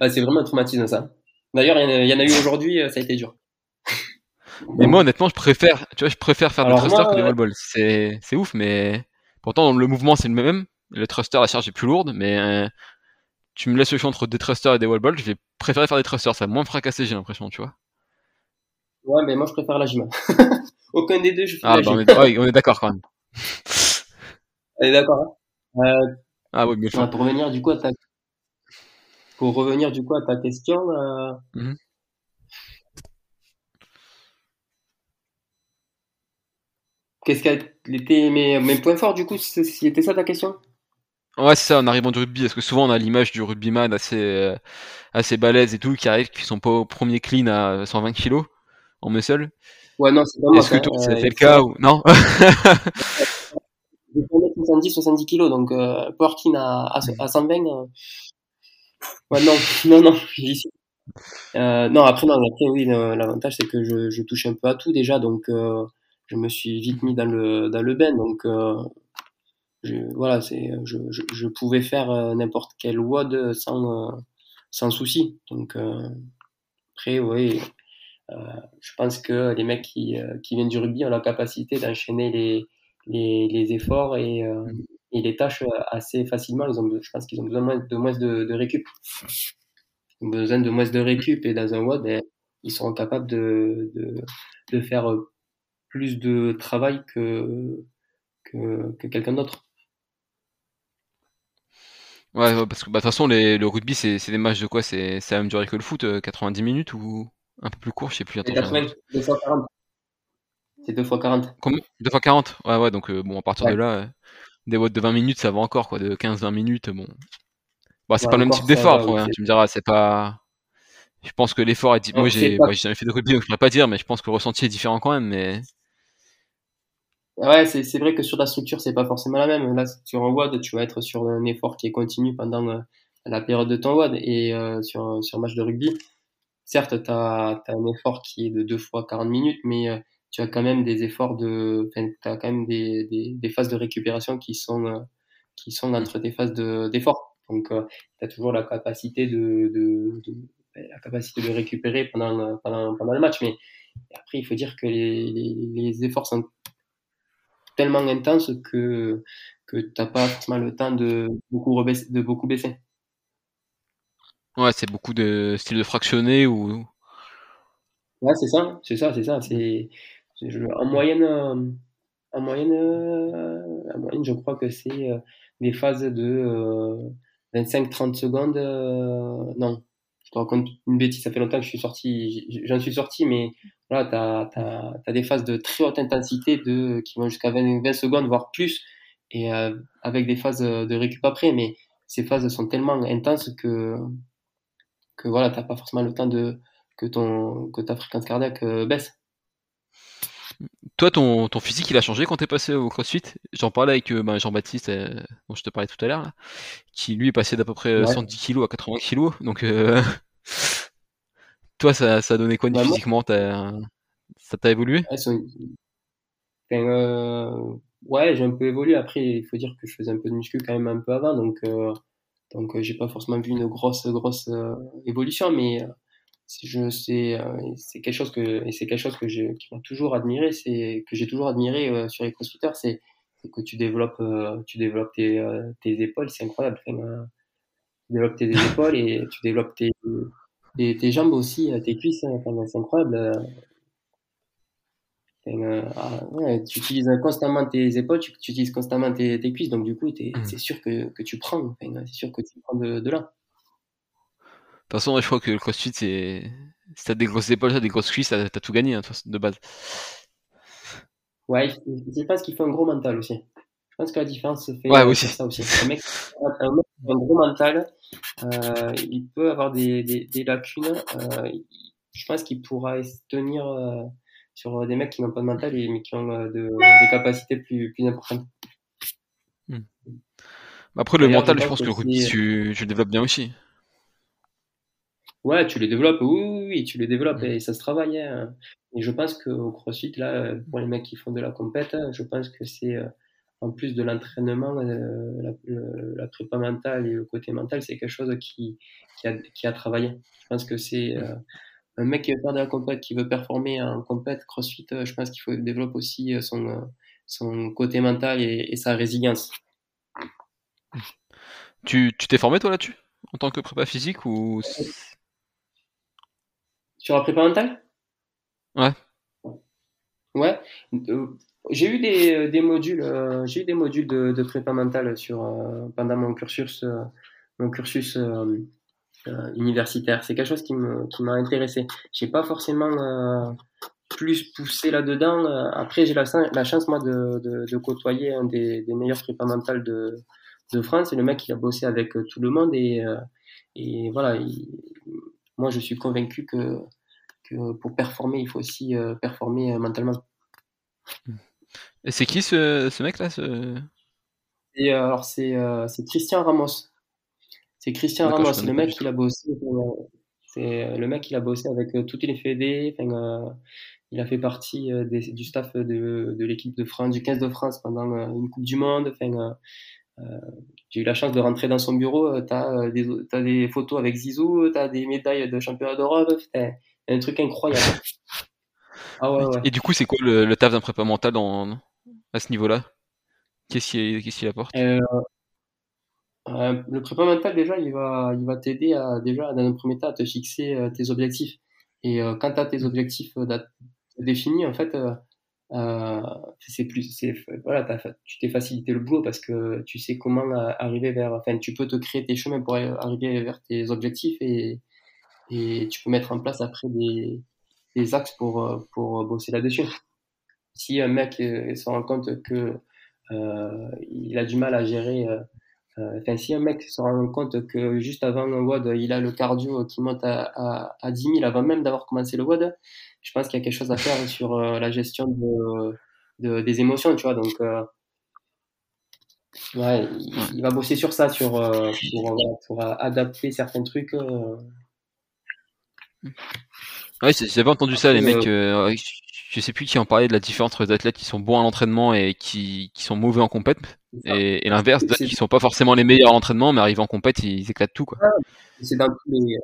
C: ah, c'est vraiment un traumatisme, ça. D'ailleurs, il y, en a eu aujourd'hui, euh, ça a été dur. [LAUGHS]
B: Mais moi, honnêtement, je préfère, tu vois, je préfère faire des thrusters que des wall balls. C'est, c'est ouf, mais pourtant, le mouvement, c'est le même. Le thruster, la charge est plus lourde, mais euh, tu me laisses le choix entre des thrusters et des wall balls, je vais préférer faire des thrusters, ça va moins me fracasser, j'ai l'impression, tu vois.
C: Ouais, mais moi je préfère la gym. [LAUGHS] Aucun des deux, je fais
B: ah,
C: la
B: bah,
C: gym.
B: On est, on est d'accord quand même.
C: On est d'accord. Hein euh,
B: ah oui, mais
C: pour revenir du coup à ta pour revenir du coup à ta question. Euh... Mm -hmm. Qu'est-ce été mes, mes points forts du coup C'était ça ta question?
B: Ouais, c'est ça, en arrivant du rugby, parce que souvent on a l'image du rugbyman assez, euh, assez balèze et tout, qui arrive, qui sont pas au premier clean à 120 kg en muscle.
C: Ouais, non, c'est pas.
B: Est-ce que toi, ça fait le cas ou non? [LAUGHS]
C: J'ai 70, 70 kg, donc euh, à, à, à 120. Euh... Ouais, non, [LAUGHS] non, non. Euh, non, après, non, après, oui, l'avantage c'est que je, je touche un peu à tout déjà, donc euh, je me suis vite mis dans le, dans le bain, donc je, voilà, c'est, je, je, je, pouvais faire n'importe quel WOD sans, sans souci. Donc, après, oui, je pense que les mecs qui, qui viennent du rugby ont la capacité d'enchaîner les, les, les efforts et, et les tâches assez facilement. Ils ont, je pense qu'ils ont besoin de moins de, de récup. Ils ont besoin de moins de récup et dans un WOD, ben, ils seront capables de, de, de faire plus de travail que, que, que quelqu'un d'autre.
B: Ouais, parce que bah, de toute façon, les, le rugby, c'est des matchs de quoi? C'est la même durée que le foot, 90 euh, minutes ou un peu plus court, je sais plus.
C: C'est 2 fois 40. C'est 2 fois 40.
B: Combien? 2 fois 40 Ouais, ouais, donc euh, bon, à partir de là, euh, des watts de 20 minutes, ça va encore, quoi, de 15-20 minutes, bon. Bah, c'est pas le même type d'effort, hein, tu me diras, c'est pas. Je pense que l'effort est. Moi, j'ai jamais fait de rugby, donc je pourrais pas dire, mais je pense que le ressenti est différent quand même, mais.
C: Ouais, c'est vrai que sur la structure, c'est pas forcément la même. Là, sur un WOD, tu vas être sur un effort qui est continu pendant euh, la période de ton WOD. Et euh, sur, sur un match de rugby, certes, tu as, un effort qui est de 2 fois 40 minutes, mais euh, tu as quand même des efforts de. Enfin, tu as quand même des, des, des, phases de récupération qui sont, qui sont entre tes phases d'effort. Donc, tu as toujours la capacité de, de, de, la capacité de récupérer pendant, pendant, pendant le match. Mais après, il faut dire que les, les, les efforts sont tellement intense que, que tu n'as pas forcément le temps de beaucoup, de beaucoup baisser.
B: Ouais, c'est beaucoup de style de fractionné ou.
C: Ouais, c'est ça, c'est ça, c'est ça. C'est, en moyenne, en moyenne, en moyenne, je crois que c'est euh, des phases de 25-30 euh, secondes. Euh, non, te raconte une bêtise, ça fait longtemps que je suis sorti, j'en suis sorti, mais voilà, tu as, des phases de très haute intensité de, qui vont jusqu'à 20, 20, secondes, voire plus, et euh, avec des phases de récup après, mais ces phases sont tellement intenses que, que voilà, tu n'as pas forcément le temps de, que, ton, que ta fréquence cardiaque euh, baisse.
B: Toi, ton, ton physique, il a changé quand tu es passé au CrossFit? J'en parlais avec euh, ben, Jean-Baptiste, dont je te parlais tout à l'heure, qui lui est passé d'à peu près 110 kg à 80 kg. Donc, [LAUGHS] toi, ça, ça a donné quoi bah, physiquement? Ça t'a évolué?
C: Ouais, j'ai un peu évolué. Après, il faut dire que je faisais un peu de muscu quand même un peu avant, donc euh, donc euh, j'ai pas forcément vu une grosse grosse euh, évolution, mais je sais c'est quelque chose que et c'est quelque chose que j'ai qui m'a toujours admiré, c'est que j'ai toujours admiré sur les crossfitters, c'est que tu développes tu développes tes, tes épaules, c'est incroyable. tu développes tes [LAUGHS] épaules et tu développes tes, tes, tes jambes aussi, tes cuisses, hein, c'est incroyable. Euh, ah, ouais, tu utilises constamment tes épaules, tu, utilises constamment tes, tes, cuisses, donc du coup, mmh. c'est sûr que, que, tu prends, c'est sûr que tu prends de, de là. De
B: toute façon, je crois que le crossfit, c'est. Si t'as des grosses épaules, t'as des grosses cuisses, t'as as tout gagné, hein, de base.
C: Ouais, je pense qu'il faut un gros mental aussi. Je pense que la différence se fait
B: ouais, aussi.
C: ça aussi. Un mec, un mec qui a un gros mental, euh, il peut avoir des, des, des lacunes. Euh, je pense qu'il pourra tenir. Euh, sur des mecs qui n'ont pas de mental et mais qui ont de, des capacités plus, plus importantes.
B: Hmm. Après, le mental, je pense que, le tu, tu le développes bien aussi.
C: Ouais, tu les développes, oui, oui, tu les développes hmm. et ça se travaille. Hein. Et je pense qu'au CrossFit, là, pour les mecs qui font de la compète, je pense que c'est euh, en plus de l'entraînement, la, la, prépa mentale et le côté mental, c'est quelque chose qui, qui, a, qui a travaillé. Je pense que c'est un mec qui veut faire de la compète, qui veut performer en compète, CrossFit, euh, je pense qu'il faut développer aussi euh, son, euh, son côté mental et, sa résilience.
B: Tu t'es formé toi là-dessus? En tant que prépa physique ou
C: Sur la prépa mentale
B: Ouais.
C: Ouais. j'ai eu des, des modules, j'ai eu des modules de, de prépa mentale sur pendant mon cursus, mon cursus euh, universitaire. C'est quelque chose qui m'a intéressé. J'ai pas forcément euh, plus poussé là-dedans. Euh, après, j'ai la, la, chance, moi, de, de, de côtoyer un des, des meilleurs prépa mentales de, de France. C'est le mec qui a bossé avec tout le monde. Et, et voilà, moi, je suis convaincu que, que pour performer, il faut aussi performer mentalement.
B: Et c'est qui ce, ce mec-là ce...
C: Et alors, c'est Christian Ramos. C'est Christian Ramos, le mec qui a bossé. C'est euh, le mec qui a bossé avec euh, toutes les fédés. Euh, il a fait partie du staff de, l'équipe de France, du 15 de France pendant une Coupe du Monde. J'ai eu la chance de rentrer dans son bureau. Tu as, des photos avec Zizou, tu as des médailles de championnat d'Europe. Un truc incroyable.
B: Ah Et du coup, c'est quoi le, taf d'un prépa mental à ce niveau-là? Qu'est-ce qu'il apporte?
C: Euh, le prépa mental, déjà, il va, il va t'aider à, déjà, dans un premier temps, à te fixer euh, tes objectifs. Et euh, quand tu as tes objectifs définis, en fait, c'est plus, voilà, tu t'es facilité le boulot parce que tu sais comment arriver vers, enfin, tu peux te créer tes chemins pour arriver vers tes objectifs et, tu peux mettre en place après des, axes pour, pour bosser là-dessus. Si un mec se rend compte que euh, il a du mal à gérer euh, enfin, si un mec se rend compte que juste avant un WOD, il a le cardio qui monte à, à, à 10 000 avant même d'avoir commencé le WOD, je pense qu'il y a quelque chose à faire sur euh, la gestion de, de, des émotions, tu vois. Donc, euh, ouais, il, va bosser sur ça, sur, pour, pour, adapter certains trucs.
B: Ouais, j'avais entendu ça, les mecs je sais plus qui en parlait de la différence entre les athlètes qui sont bons à l'entraînement et qui, qui sont mauvais en compète, et, et l'inverse, qui sont pas forcément les meilleurs à l'entraînement, mais arrivent en compète, ils éclatent tout, quoi.
C: C'est dans tous les,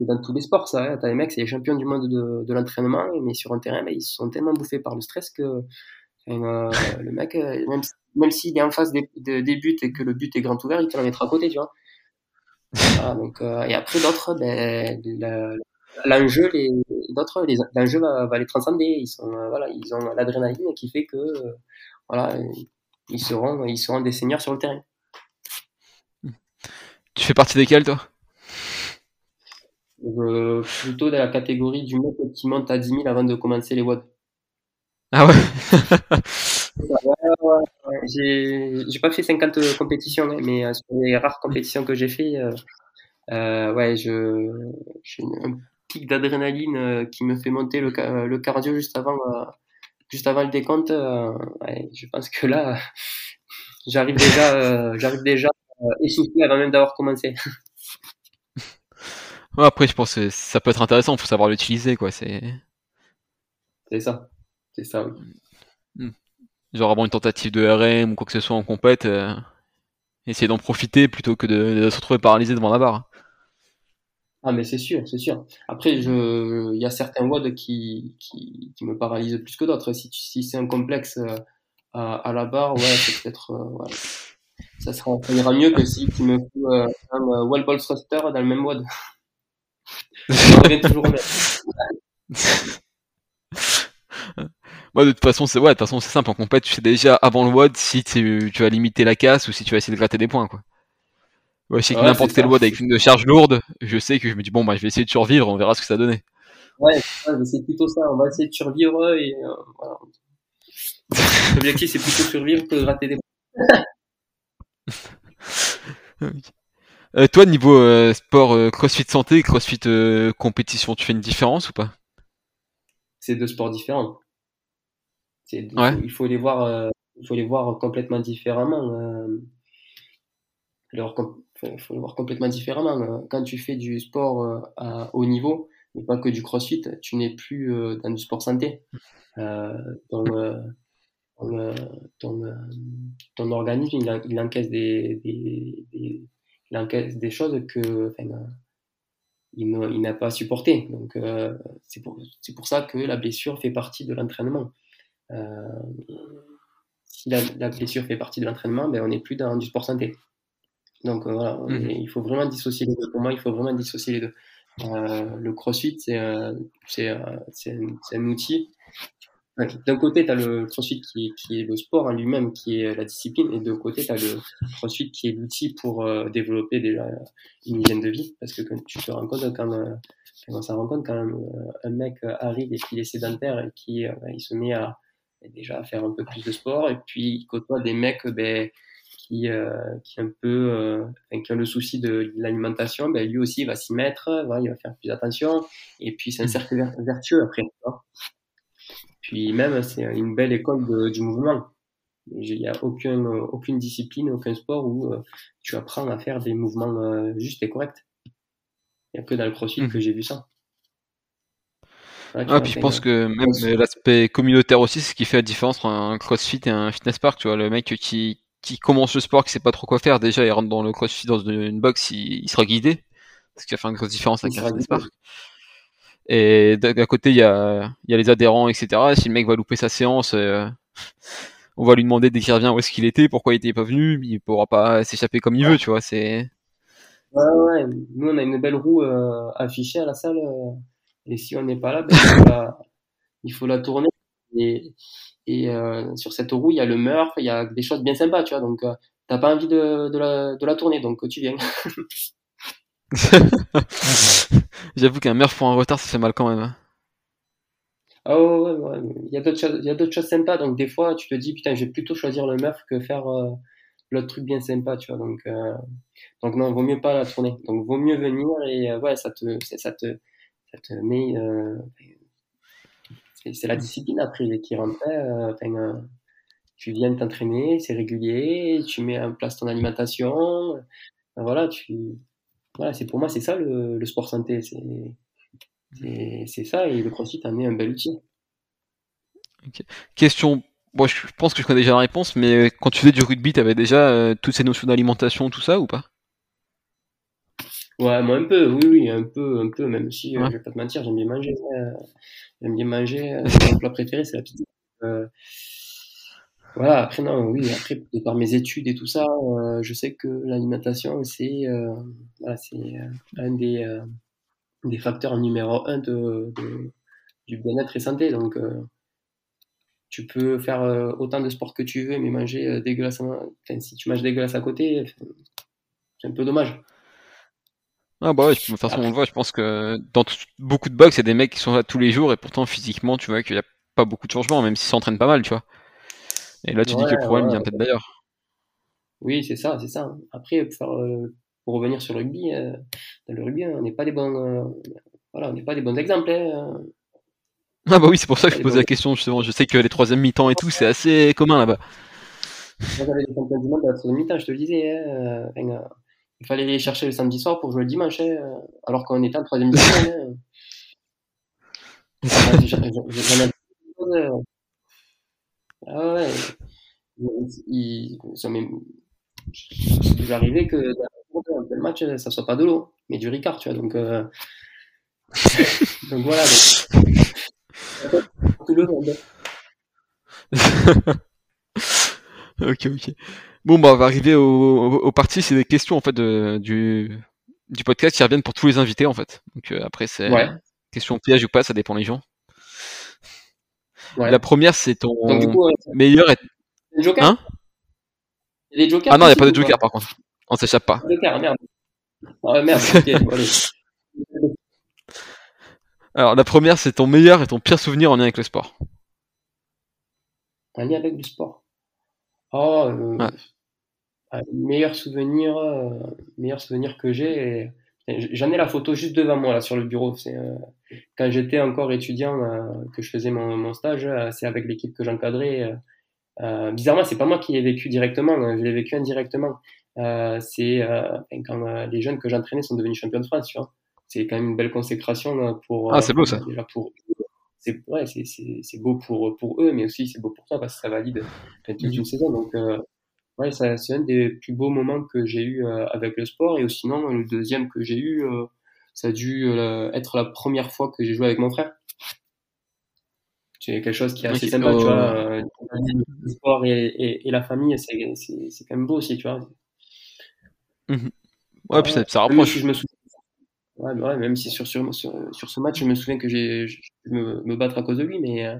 C: dans tous les sports, ça. Hein. T'as les mecs, c'est les champions du monde de, de l'entraînement, mais sur un terrain, ils sont tellement bouffés par le stress que euh, le mec, euh, même, même s'il est en face des, des, buts et que le but est grand ouvert, il te le mettre à côté, tu vois. [LAUGHS] donc, euh, et après d'autres, ben, l'enjeu, les, d'autres, l'enjeu va, va, les transcender. Ils sont, euh, voilà, ils ont l'adrénaline qui fait que, voilà, ils seront, ils seront des seigneurs sur le terrain.
B: Tu fais partie desquels, toi?
C: Plutôt dans la catégorie du mec qui monte à 10 000 avant de commencer les WOD.
B: Ah ouais
C: J'ai pas fait 50 compétitions, mais sur les rares compétitions que j'ai fait, euh, ouais, je j'ai un pic d'adrénaline qui me fait monter le, le cardio juste avant juste avant le décompte. ouais, je pense que là, [LAUGHS] j'arrive déjà j'arrive déjà essoufflé avant même d'avoir commencé.
B: Après, je pense que ça peut être intéressant, il faut savoir l'utiliser, quoi. C'est.
C: C'est ça, c'est ça.
B: Hmm. Genre avoir une tentative de RM ou quoi que ce soit en compète, euh, essayer d'en profiter plutôt que de, se retrouver paralysé devant la barre.
C: Ah mais c'est sûr, c'est sûr. Après, il y a certains WOD qui, qui, qui me paralysent plus que d'autres. Si, si c'est un complexe euh, à, à, la barre, ouais, c'est [LAUGHS] peut-être, euh, ça sera, ça ira mieux que si tu me fous un wall ball thruster dans le même WOD. Toujours [LAUGHS]
B: Moi, de toute façon, c'est ouais, de toute façon, c'est simple. En compète, tu sais déjà avant le WOD si tu, tu vas limiter la casse ou si tu vas essayer de gratter des points, quoi. Ouais, si n'importe quel WOD avec une charge lourde, je sais que je me dis bon, bah, je vais essayer de survivre, on verra ce que ça donnait.
C: Ouais, c'est plutôt ça. On va essayer de survivre et euh, voilà. [LAUGHS] L'objectif, c'est plutôt survivre que gratter des points.
B: Euh, toi, niveau euh, sport euh, CrossFit santé, CrossFit compétition, tu fais une différence ou pas?
C: C'est deux sports différents. Il faut les voir, il faut les voir complètement différemment. Il faut les voir complètement différemment. Quand tu fais du sport à haut niveau, et pas que du CrossFit, tu n'es plus dans du sport santé. ton, ton, ton, organisme, il, il encaisse des, des encaisse des choses que il n'a pas supporté. Donc euh, c'est pour, pour, ça que la blessure fait partie de l'entraînement. Euh, si la, blessure fait partie de l'entraînement, ben, on n'est plus dans du sport santé. Donc euh, voilà, mmh il faut vraiment dissocier les deux. Pour moi, il faut vraiment dissocier les deux. le crossfit, c'est un, un, outil d'un côté, tu as le crossfit qui, qui, est le sport en lui-même, qui est la discipline, et de l'autre côté, tu as le crossfit qui est l'outil pour euh, développer déjà une hygiène de vie. Parce que quand tu te rends compte, quand, euh, quand ça rend compte, quand euh, un mec arrive et qu'il est sédentaire et qui ben, il se met à déjà à faire un peu plus de sport, et puis il côtoie des mecs ben, qui, qui un peu qui ont le souci de, l'alimentation, ben, lui aussi il va s'y mettre, il va faire plus attention, et puis c'est un mmh. cercle vertueux après. Puis même, c'est une belle école du mouvement. Il n'y a aucune, aucune discipline, aucun sport où euh, tu apprends à faire des mouvements euh, justes et corrects. Il n'y a que dans le crossfit mmh. que j'ai vu ça.
B: ah, puis je pense que même l'aspect communautaire aussi, c'est ce qui fait la différence entre un crossfit et un fitness park. Tu vois, le mec qui, qui commence le sport, qui sait pas trop quoi faire, déjà il rentre dans le crossfit dans une box, il, il sera guidé. Ce qui va faire une grosse différence avec un fitness park. Et d'un côté, il y a, y a les adhérents, etc. Si le mec va louper sa séance, euh, on va lui demander dès qu'il revient où est-ce qu'il était, pourquoi il était pas venu, il pourra pas s'échapper comme il veut, tu vois. C'est.
C: Ouais, ouais. Nous, on a une belle roue euh, affichée à la salle, euh, et si on n'est pas là, ben, il, faut la, il, faut la, tourner. Et, et sur cette roue, il y a le Murph, il y a des choses bien sympas, tu vois. Donc, t'as pas envie de, de, la, de la tourner, donc tu viens. [LAUGHS] [LAUGHS]
B: J'avoue qu'un meurtre pour un retard, ça fait mal quand même. Hein.
C: Ah ouais, Il y a d'autres choses, sympas. Donc des fois, tu te dis putain, je vais plutôt choisir le meurtre que faire euh, l'autre truc bien sympa, tu vois. Donc euh, donc non, vaut mieux pas la tourner. Donc vaut mieux venir et euh, ouais, ça te ça te ça te met c'est la discipline après qui rentre. Enfin, tu viens t'entraîner, c'est régulier, tu mets en place ton alimentation. voilà, tu voilà, c'est pour moi, c'est ça le, sport santé. C'est ça, et le crossfit en est un bel outil.
B: Question, je pense que je connais déjà la réponse, mais quand tu faisais du rugby, tu avais déjà euh, toutes ces notions d'alimentation, tout ça ou pas?
C: Ouais, moi un peu, oui, oui, un peu, un peu, même si euh, je vais pas te mentir, j'aime bien manger. Euh, j'aime bien manger. [LAUGHS] mon plat préféré, c'est la pizza. Voilà, après, non, oui, après, par mes études et tout ça, euh, je sais que l'alimentation, c'est euh, euh, un des, des facteurs numéro un de, du bien-être et santé. Donc, tu peux faire autant de sport que tu veux, mais manger dégueulasse, enfin, si tu manges dégueulasse à côté, c'est un peu dommage.
B: Ah bah ouais, de toute façon on le voit, je pense que dans beaucoup de box, a des mecs qui sont là tous les jours et pourtant physiquement, tu vois qu'il n'y a pas beaucoup de changements, même s'ils s'entraînent pas mal, tu vois. Et là tu dis que le problème vient peut-être d'ailleurs.
C: Oui, c'est ça, c'est ça. Après, pour, euh, pour, revenir sur le rugby, euh, dans le rugby, on n'est pas des bons, euh, voilà, on n'est pas des bons exemples. Hein.
B: Ah bah oui, c'est pour ça que je pose la question justement. Je sais que les troisième mi-temps et tout, c'est assez commun là-bas.
C: J'avais des champions du monde à la troisième mi-temps, je te le disais. Hein, il fallait aller chercher le samedi soir pour jouer le dimanche, hein, alors qu'on était en troisième division. Ah ouais. Il, ça m'est arrivé que dans le match, ça soit pas de l'eau, mais du Ricard, tu vois. Donc, euh... donc voilà. Tout le monde.
B: ok, ok. Bon, bah, on va arriver au, au, parti. C'est des questions en fait du, du podcast qui reviennent pour tous les invités en fait. Donc euh, après, c'est question piège ou pas, ça dépend des gens. Ouais. La première, c'est ton Donc, coup, meilleur. Et...
C: Joker hein
B: les jokers Ah non, il n'y a pas de joker par contre. On s'échappe pas.
C: Joker, merde. Ah, merde, ok, [LAUGHS] bon,
B: Alors, la première, c'est ton meilleur et ton pire souvenir en lien avec le sport.
C: En lien avec le sport Oh, euh, ouais. Ah, meilleur souvenir, euh, meilleur souvenir que j'ai. J'en ai la photo juste devant moi là sur le bureau. C'est euh, quand j'étais encore étudiant euh, que je faisais mon, mon stage. Euh, c'est avec l'équipe que j'encadrais. Euh, bizarrement, c'est pas moi qui l'ai vécu directement. Hein, je l'ai vécu indirectement. c'est quand les jeunes que j'entraînais sont devenus champions de France. Tu vois, c'est quand même une belle consécration pour.
B: Ah, c'est beau ça.
C: Déjà pour c'est ouais, c'est beau pour pour eux, mais aussi c'est beau pour toi parce que ça valide toute une saison. Donc ouais, c'est un des plus beaux moments que j'ai eu euh, avec le sport. Et sinon, le deuxième que j'ai eu, euh, ça a dû euh, être la première fois que j'ai joué avec mon frère. C'est quelque chose qui est assez sympa, tu vois. le sport et, et, et la famille, c'est quand même beau aussi, tu vois.
B: Mmh ouais, puis ça, ça rapproche.
C: je me souviens, ouais, ouais, même si sur, sur, sur, sur, ce match, je me souviens que j'ai me, me battre à cause de lui, mais euh,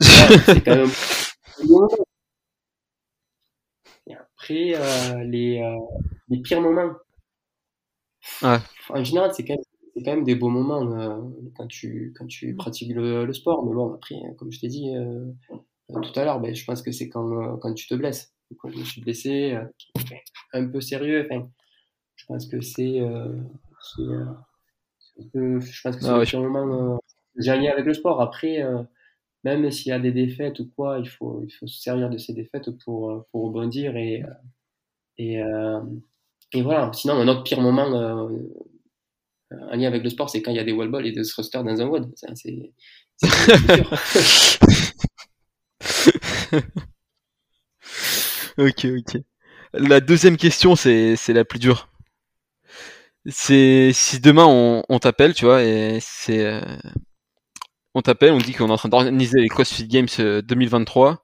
C: [LAUGHS] c'est quand même après, euh, les, euh, les pires moments.
B: Ouais.
C: En général, c'est quand, même, quand même des beaux moments euh, quand, tu, quand tu pratiques le, le, sport. Mais bon, après, comme je t'ai dit tout à l'heure, ben, je pense que c'est quand, quand tu te blesses. Quand je me suis blessé, un peu sérieux, je pense que c'est. je pense que c'est ah, ouais. un moment j'ai avec le sport. Après, même s'il y a des défaites ou quoi, il faut, il faut se servir de ces défaites pour, euh, pour rebondir et, euh, et, euh, et voilà. Sinon, un autre pire moment euh, en lien avec le sport, c'est quand il y a des wall balls et des thrusters dans un WOD. C'est [LAUGHS] [LAUGHS]
B: ok, ok. La deuxième question, c'est la plus dure. C'est si demain on, on t'appelle, tu vois, et c'est on t'appelle, on dit qu'on est en train d'organiser les CrossFit Games 2023 euh,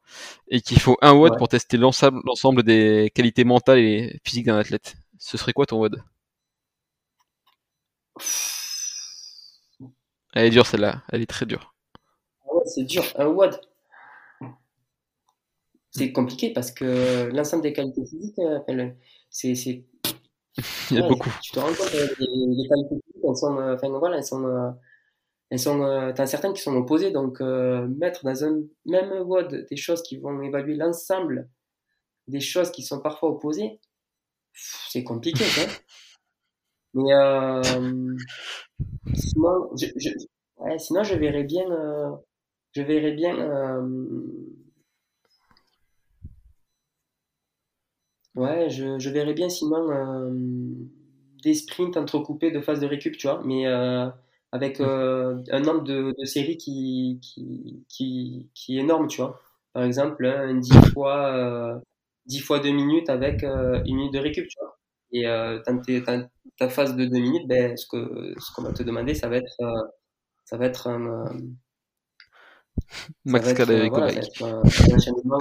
B: et qu'il faut un WOD pour tester l'ensemble des qualités mentales et physiques d'un athlète. Ce serait quoi ton WOD? Elle est dure celle-là, elle est très dure.
C: Ah ouais, c'est dur, un WOD. C'est compliqué parce que l'ensemble des qualités physiques, euh, c'est. [LAUGHS]
B: Il y a beaucoup.
C: Tu te rends compte, euh, les, qualités physiques, elles sont, enfin, voilà, elles sont elles sont, euh, t'as certaines qui sont opposées, donc euh, mettre dans un même WOD des choses qui vont évaluer l'ensemble des choses qui sont parfois opposées, c'est compliqué, quoi. Mais euh, sinon, je, je, ouais, sinon, je verrais bien, euh, je verrais bien. Euh, ouais, je, je verrais bien sinon des sprints entrecoupés de phases de récup, tu vois, mais avec un nombre de, de séries qui, qui, qui, qui, est énorme, tu vois. Par exemple, un 10 fois, 10 fois 2 minutes avec euh, une minute de récup, tu vois. Et euh, ta, ta phase de 2 minutes, ben, ce qu'on ce qu'on va te demander, ça va être, euh, ça va être un. Euh,
B: Max va être, voilà,
C: un, un enchaînement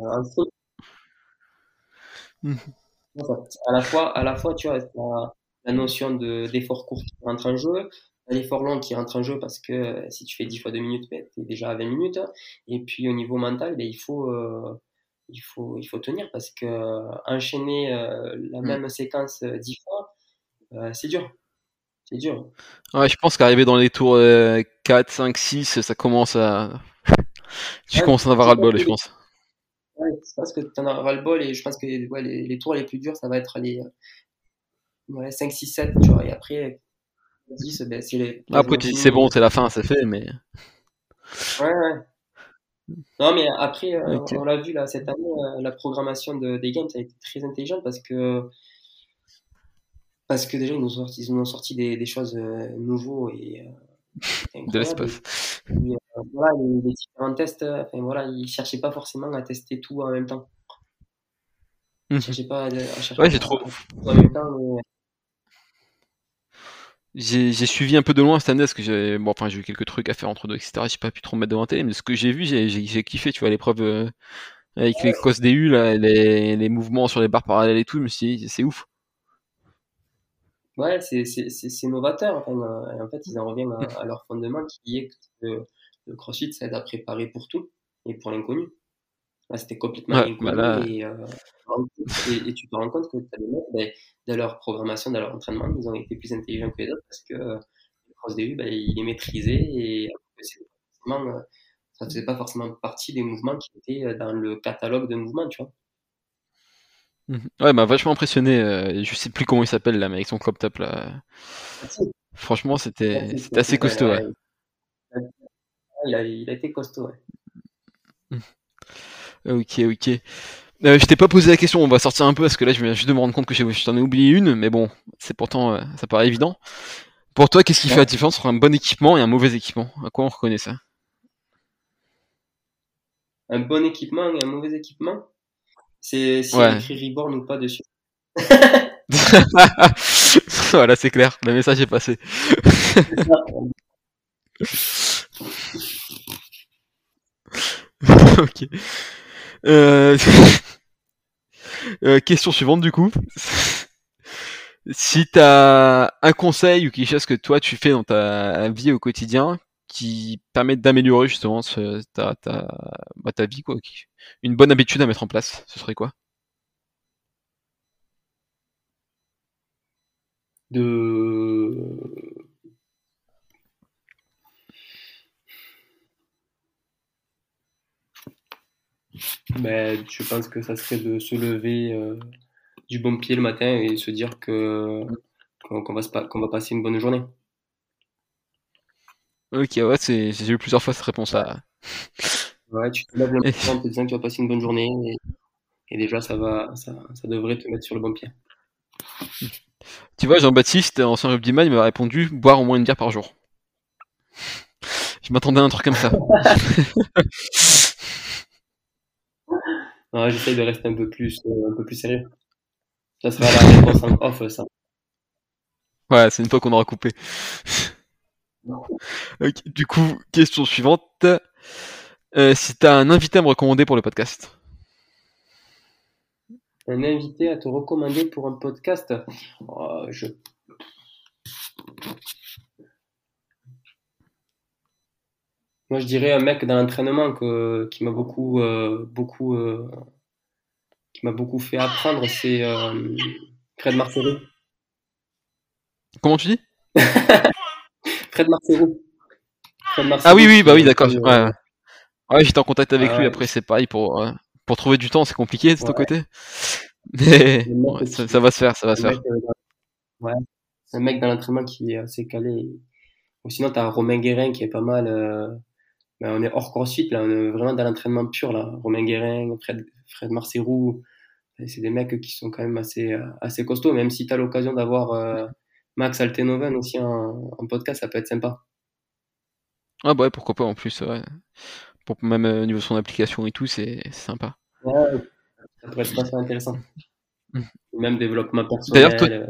C: en foot. Mmh. À la fois, à la fois, tu vois, la, la notion d'effort court qui rentre en jeu, un effort long qui rentre en jeu parce que euh, si tu fais 10 fois 2 minutes, ben, tu es déjà à 20 minutes. Et puis au niveau mental, ben, il, faut, euh, il, faut, il faut tenir parce que euh, enchaîner la mm. même séquence 10 fois, c'est dur. C'est dur.
B: Ouais, je pense qu'arriver dans les tours 4, 5, 6, ça commence à. [LAUGHS] tu commences à en avoir ras-le-bol, je pense.
C: Ouais, je pense que tu en as ras-le-bol et je pense que ouais, les, les, tours les plus durs, ça va être les ouais, 5, 6, 7, tu vois. Et après, 10, ben, c'est les.
B: Après, c'est bon, c'est la fin, c'est fait, mais.
C: Ouais, ouais. Non, mais après, euh, on l'a vu là, cette année, euh, la programmation de, des games, ça a été très intelligente parce que parce que déjà, ils nous ont sorti, ils nous ont sorti des, des choses euh, nouveaux et
B: de l'espace.
C: Euh, voilà, les, les, différents tests, enfin, voilà, ils cherchaient pas forcément à tester tout en même temps. Ils mmh. cherchaient pas à, à chercher
B: ouais, j'ai trop. En même temps, mais... J'ai suivi un peu de loin cette année parce que j'ai bon, enfin, j'ai eu quelques trucs à faire entre deux, etc. J'ai pas pu trop me mettre devant télé, mais ce que j'ai vu, j'ai kiffé, tu vois, l'épreuve euh, avec les cosses DU, là, les, les mouvements sur les barres parallèles et tout, je me suis dit, c'est ouf.
C: Ouais, c'est novateur. Enfin, euh, en fait, ils en reviennent à, [LAUGHS] leur fondement qui est que le crossfit, ça aide à préparer pour tout et pour l'inconnu. Là, c'était complètement inconnu. Bah et, euh, et, tu te rends compte que as des mecs, ben, dans leur programmation, dans leur entraînement, ils ont été plus intelligents que les autres parce que euh, le cross DU, ben, il est maîtrisé et euh, ça ne faisait pas forcément partie des mouvements qui étaient dans le catalogue de mouvements, tu vois.
B: Mmh ouais, m'a vachement impressionné. Je sais plus comment il s'appelle là, mais avec son crop top là. Franchement, c'était c'était assez costaud. Ouais.
C: Il, a, il, a, été costaud. Ouais.
B: Ok, ok. Euh, je t'ai pas posé la question, on va sortir un peu parce que là je viens juste de me rendre compte que je t'en ai oublié une, mais bon, c'est pourtant euh, ça paraît évident. Pour toi, qu'est-ce qui fait la différence entre un bon équipement et un mauvais équipement? À quoi on reconnaît ça?
C: Un bon équipement et un mauvais équipement? C'est si ouais. écrit Reborn ou pas dessus. [LAUGHS]
B: voilà, c'est clair. Le message est passé. [LAUGHS] [LAUGHS] ok. Euh... [LAUGHS] Euh, question suivante du coup. si t'as un conseil ou quelque chose que toi tu fais dans ta vie au quotidien qui permettent d'améliorer justement ta, ta, bah, ta vie, quoi. Une bonne habitude à mettre en place, ce serait quoi?
C: De. Ben, je pense que ça serait de se lever euh, du bon pied le matin et se dire que qu'on va, qu'on va passer une bonne journée.
B: Ok, ouais, c'est, j'ai eu plusieurs fois cette réponse-là.
C: Ouais, tu te lèves le [LAUGHS] matin en te disant que tu vas passer une bonne journée et, déjà ça va, ça, ça, devrait te mettre sur le bon pied.
B: Tu vois, Jean-Baptiste, ancien rugbyman, il m'a répondu boire au moins une bière par jour. Je m'attendais à un truc comme ça. [LAUGHS]
C: non, j'essaye de rester un peu plus, euh, un peu plus sérieux. Ça sera la réponse en off, ça.
B: Ouais, c'est une fois qu'on aura coupé. [LAUGHS] du coup, question suivante. Euh, si tu as un invité à me recommander pour le podcast
C: Un invité à te recommander pour un podcast oh, je... Moi, je dirais un mec dans l'entraînement que, qui m'a beaucoup, euh, beaucoup, euh, qui m'a beaucoup fait apprendre, c'est Fred Marcelo.
B: Comment tu dis? [LAUGHS]
C: Fred Marcelo.
B: Ah oui, oui, bah oui, d'accord. Ouais. ouais j'étais en contact avec ah lui. Après, c'est pareil pour euh, pour trouver du temps, c'est compliqué de ton côté. [LAUGHS] Mais ça, va se faire, ça va se faire.
C: Euh, ouais, c'est un mec dans l'entraînement qui est assez calé. Ou sinon, t'as Romain Guérin qui est pas mal. Ben, on est hors crossfit là, on est vraiment dans l'entraînement pur là. Romain Guérin, Fred, Fred Marcerou, c'est des mecs qui sont quand même assez euh, assez costauds. Même si t'as l'occasion d'avoir euh, Max Altenoven aussi en, podcast, ça peut être sympa.
B: Ah bah ouais, pourquoi pas en plus, ouais. Pour, même euh, au niveau de son application et tout, c'est sympa.
C: Ouais, ça pourrait être assez intéressant. [LAUGHS] Même développement personnel, euh,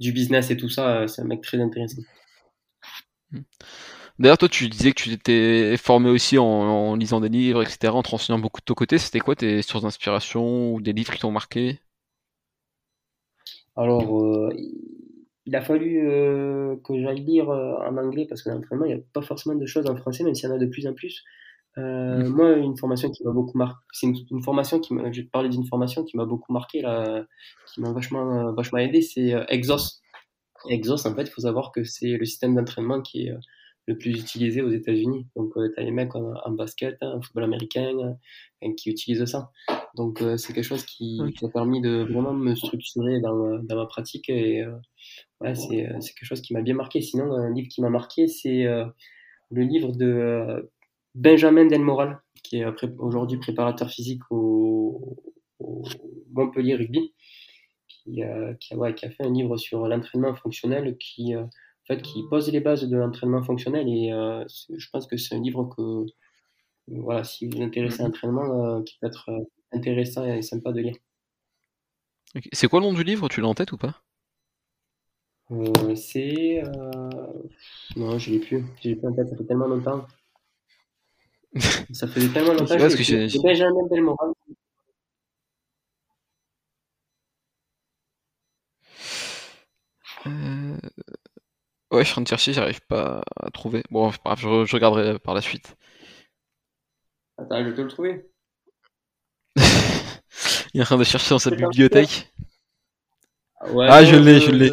C: du business et tout ça, c'est un mec très intéressant.
B: Mm. D'ailleurs, toi, tu disais que tu étais formé aussi en, lisant des livres, etc., en te renseignant beaucoup de ton côté. C'était quoi tes sources d'inspiration ou des livres qui t'ont marqué?
C: Alors, il a fallu euh, que j'aille lire euh, en anglais parce que l'entraînement, il n'y a pas forcément de choses en français, même s'il y en a de plus en plus. Euh, moi, une formation qui m'a beaucoup marqué, c'est une, formation qui m'a, je vais te parler d'une formation qui m'a beaucoup marqué, là, qui m'a vachement, vachement aidé, c'est Exos. Exos, en fait, il faut savoir que c'est le système d'entraînement qui est le plus utilisé aux États-Unis. Donc, tu as les mecs en, basket, hein, en football américain, hein, qui utilisent ça. Donc, c'est quelque chose qui, qui m'a permis de vraiment me structurer dans, dans ma pratique et ouais, c'est, c'est quelque chose qui m'a bien marqué. Sinon, un livre qui m'a marqué, c'est le livre de Benjamin Delmoral, qui est aujourd'hui préparateur physique au, Montpellier Rugby, qui, qui, a, fait un livre sur l'entraînement fonctionnel qui, en fait, qui pose les bases de l'entraînement fonctionnel. Et euh, je pense que c'est un livre que, voilà, si vous vous intéressez à l'entraînement, euh, qui peut être euh, intéressant et sympa de lire.
B: C'est quoi le nom du livre? Tu l'as en tête ou pas?
C: C'est. Non, je l'ai plus. Je l'ai plus en tête, ça fait tellement longtemps. [LAUGHS] Ça faisait tellement longtemps que, que j'ai Benjamin Delmoral.
B: Euh... Ouais, je suis en train de chercher, j'arrive pas à trouver. Bon, bref, je, je, regarderai par la suite.
C: Attends, je vais te le trouver. [LAUGHS]
B: Il est en train de chercher dans sa bibliothèque. Ouais, ah, je l'ai, je l'ai.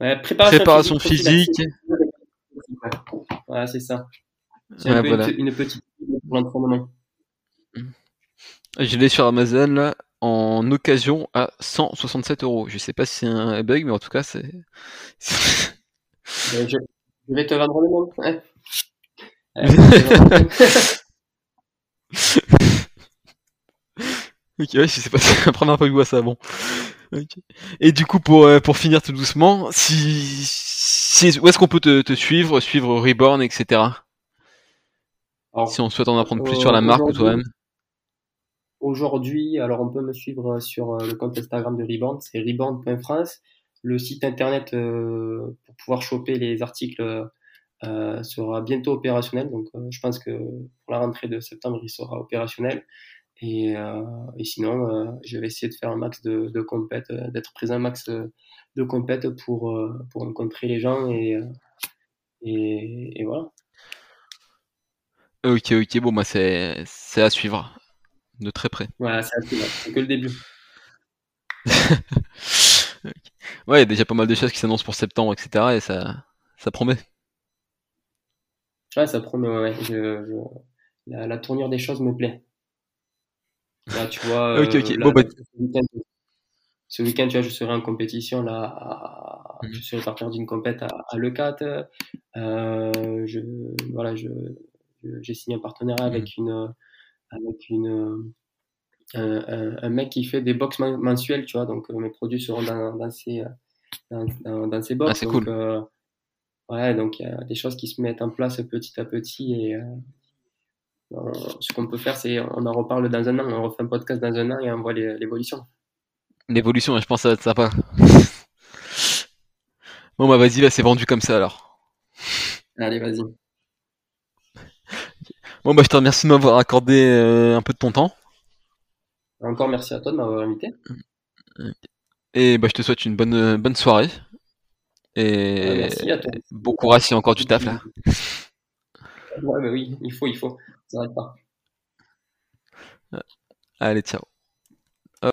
C: Ouais, préparation,
B: préparation physique. physique.
C: Ouais, c'est ça. C'est ouais, voilà. une, une, petite pour.
B: Je l'ai sur Amazon là en occasion à 167 euros. Je sais pas si c'est un bug, mais en tout cas c'est.
C: Ben, je, vais te vendre le monde. Ouais. [LAUGHS] [LAUGHS]
B: ok, ouais, je sais pas, c'est la première fois que je vois ça, bon. Et du coup, pour, euh, pour finir tout doucement, si, si où est-ce qu'on peut te, te, suivre, suivre Reborn, etc si on souhaite en apprendre plus sur la marque ou toi-même
C: Aujourd'hui, alors on peut me suivre sur euh, le compte Instagram de Rebound, c'est rebound.france. Le site internet euh, pour pouvoir choper les articles euh, sera bientôt opérationnel. Donc je pense que pour la rentrée de septembre, il sera opérationnel. Et, sinon, je vais essayer de faire un max de, de d'être présent un max de compète pour, rencontrer les gens et, voilà.
B: Ok, ok, bon, bah, c'est à suivre de très près.
C: Ouais, c'est que le début. [LAUGHS]
B: Ouais, il y a déjà pas mal de choses qui s'annoncent pour septembre, etc. Et ça, ça promet.
C: Ouais, ça promet, ouais. Je, La, la, tournure des choses me plaît. Là, tu vois. [LAUGHS]
B: ok, ok. bon, bah...
C: Ce week-end, tu vois, je serai en compétition là. À... Mhm. Je serai partir d'une compète à, à Le4. Euh, je, voilà, je, j'ai signé un partenariat avec mmh. une, avec une, un, mec qui fait des box mensuelles, tu vois. Donc mes produits seront dans, dans ces, dans, dans, ces box.
B: Ah, c'est cool.
C: Euh, ouais, donc il y a des choses qui se mettent en place petit à petit et euh, ce qu'on peut faire, c'est on en reparle dans un an, on refait un podcast dans un an et on voit l'évolution.
B: L'évolution, je pense que ça va être sympa. [LAUGHS] bon bah vas-y, c'est vendu comme ça alors.
C: Allez, vas-y.
B: Bon, bah, je te remercie de m'avoir accordé euh, un peu de ton temps.
C: Encore merci à toi de m'avoir invité.
B: Et bah, je te souhaite une bonne, euh, bonne soirée. Et
C: merci à toi.
B: bon courage si encore du taf là.
C: Ouais, bah oui, il faut, il faut. Ça pas.
B: Allez, ciao.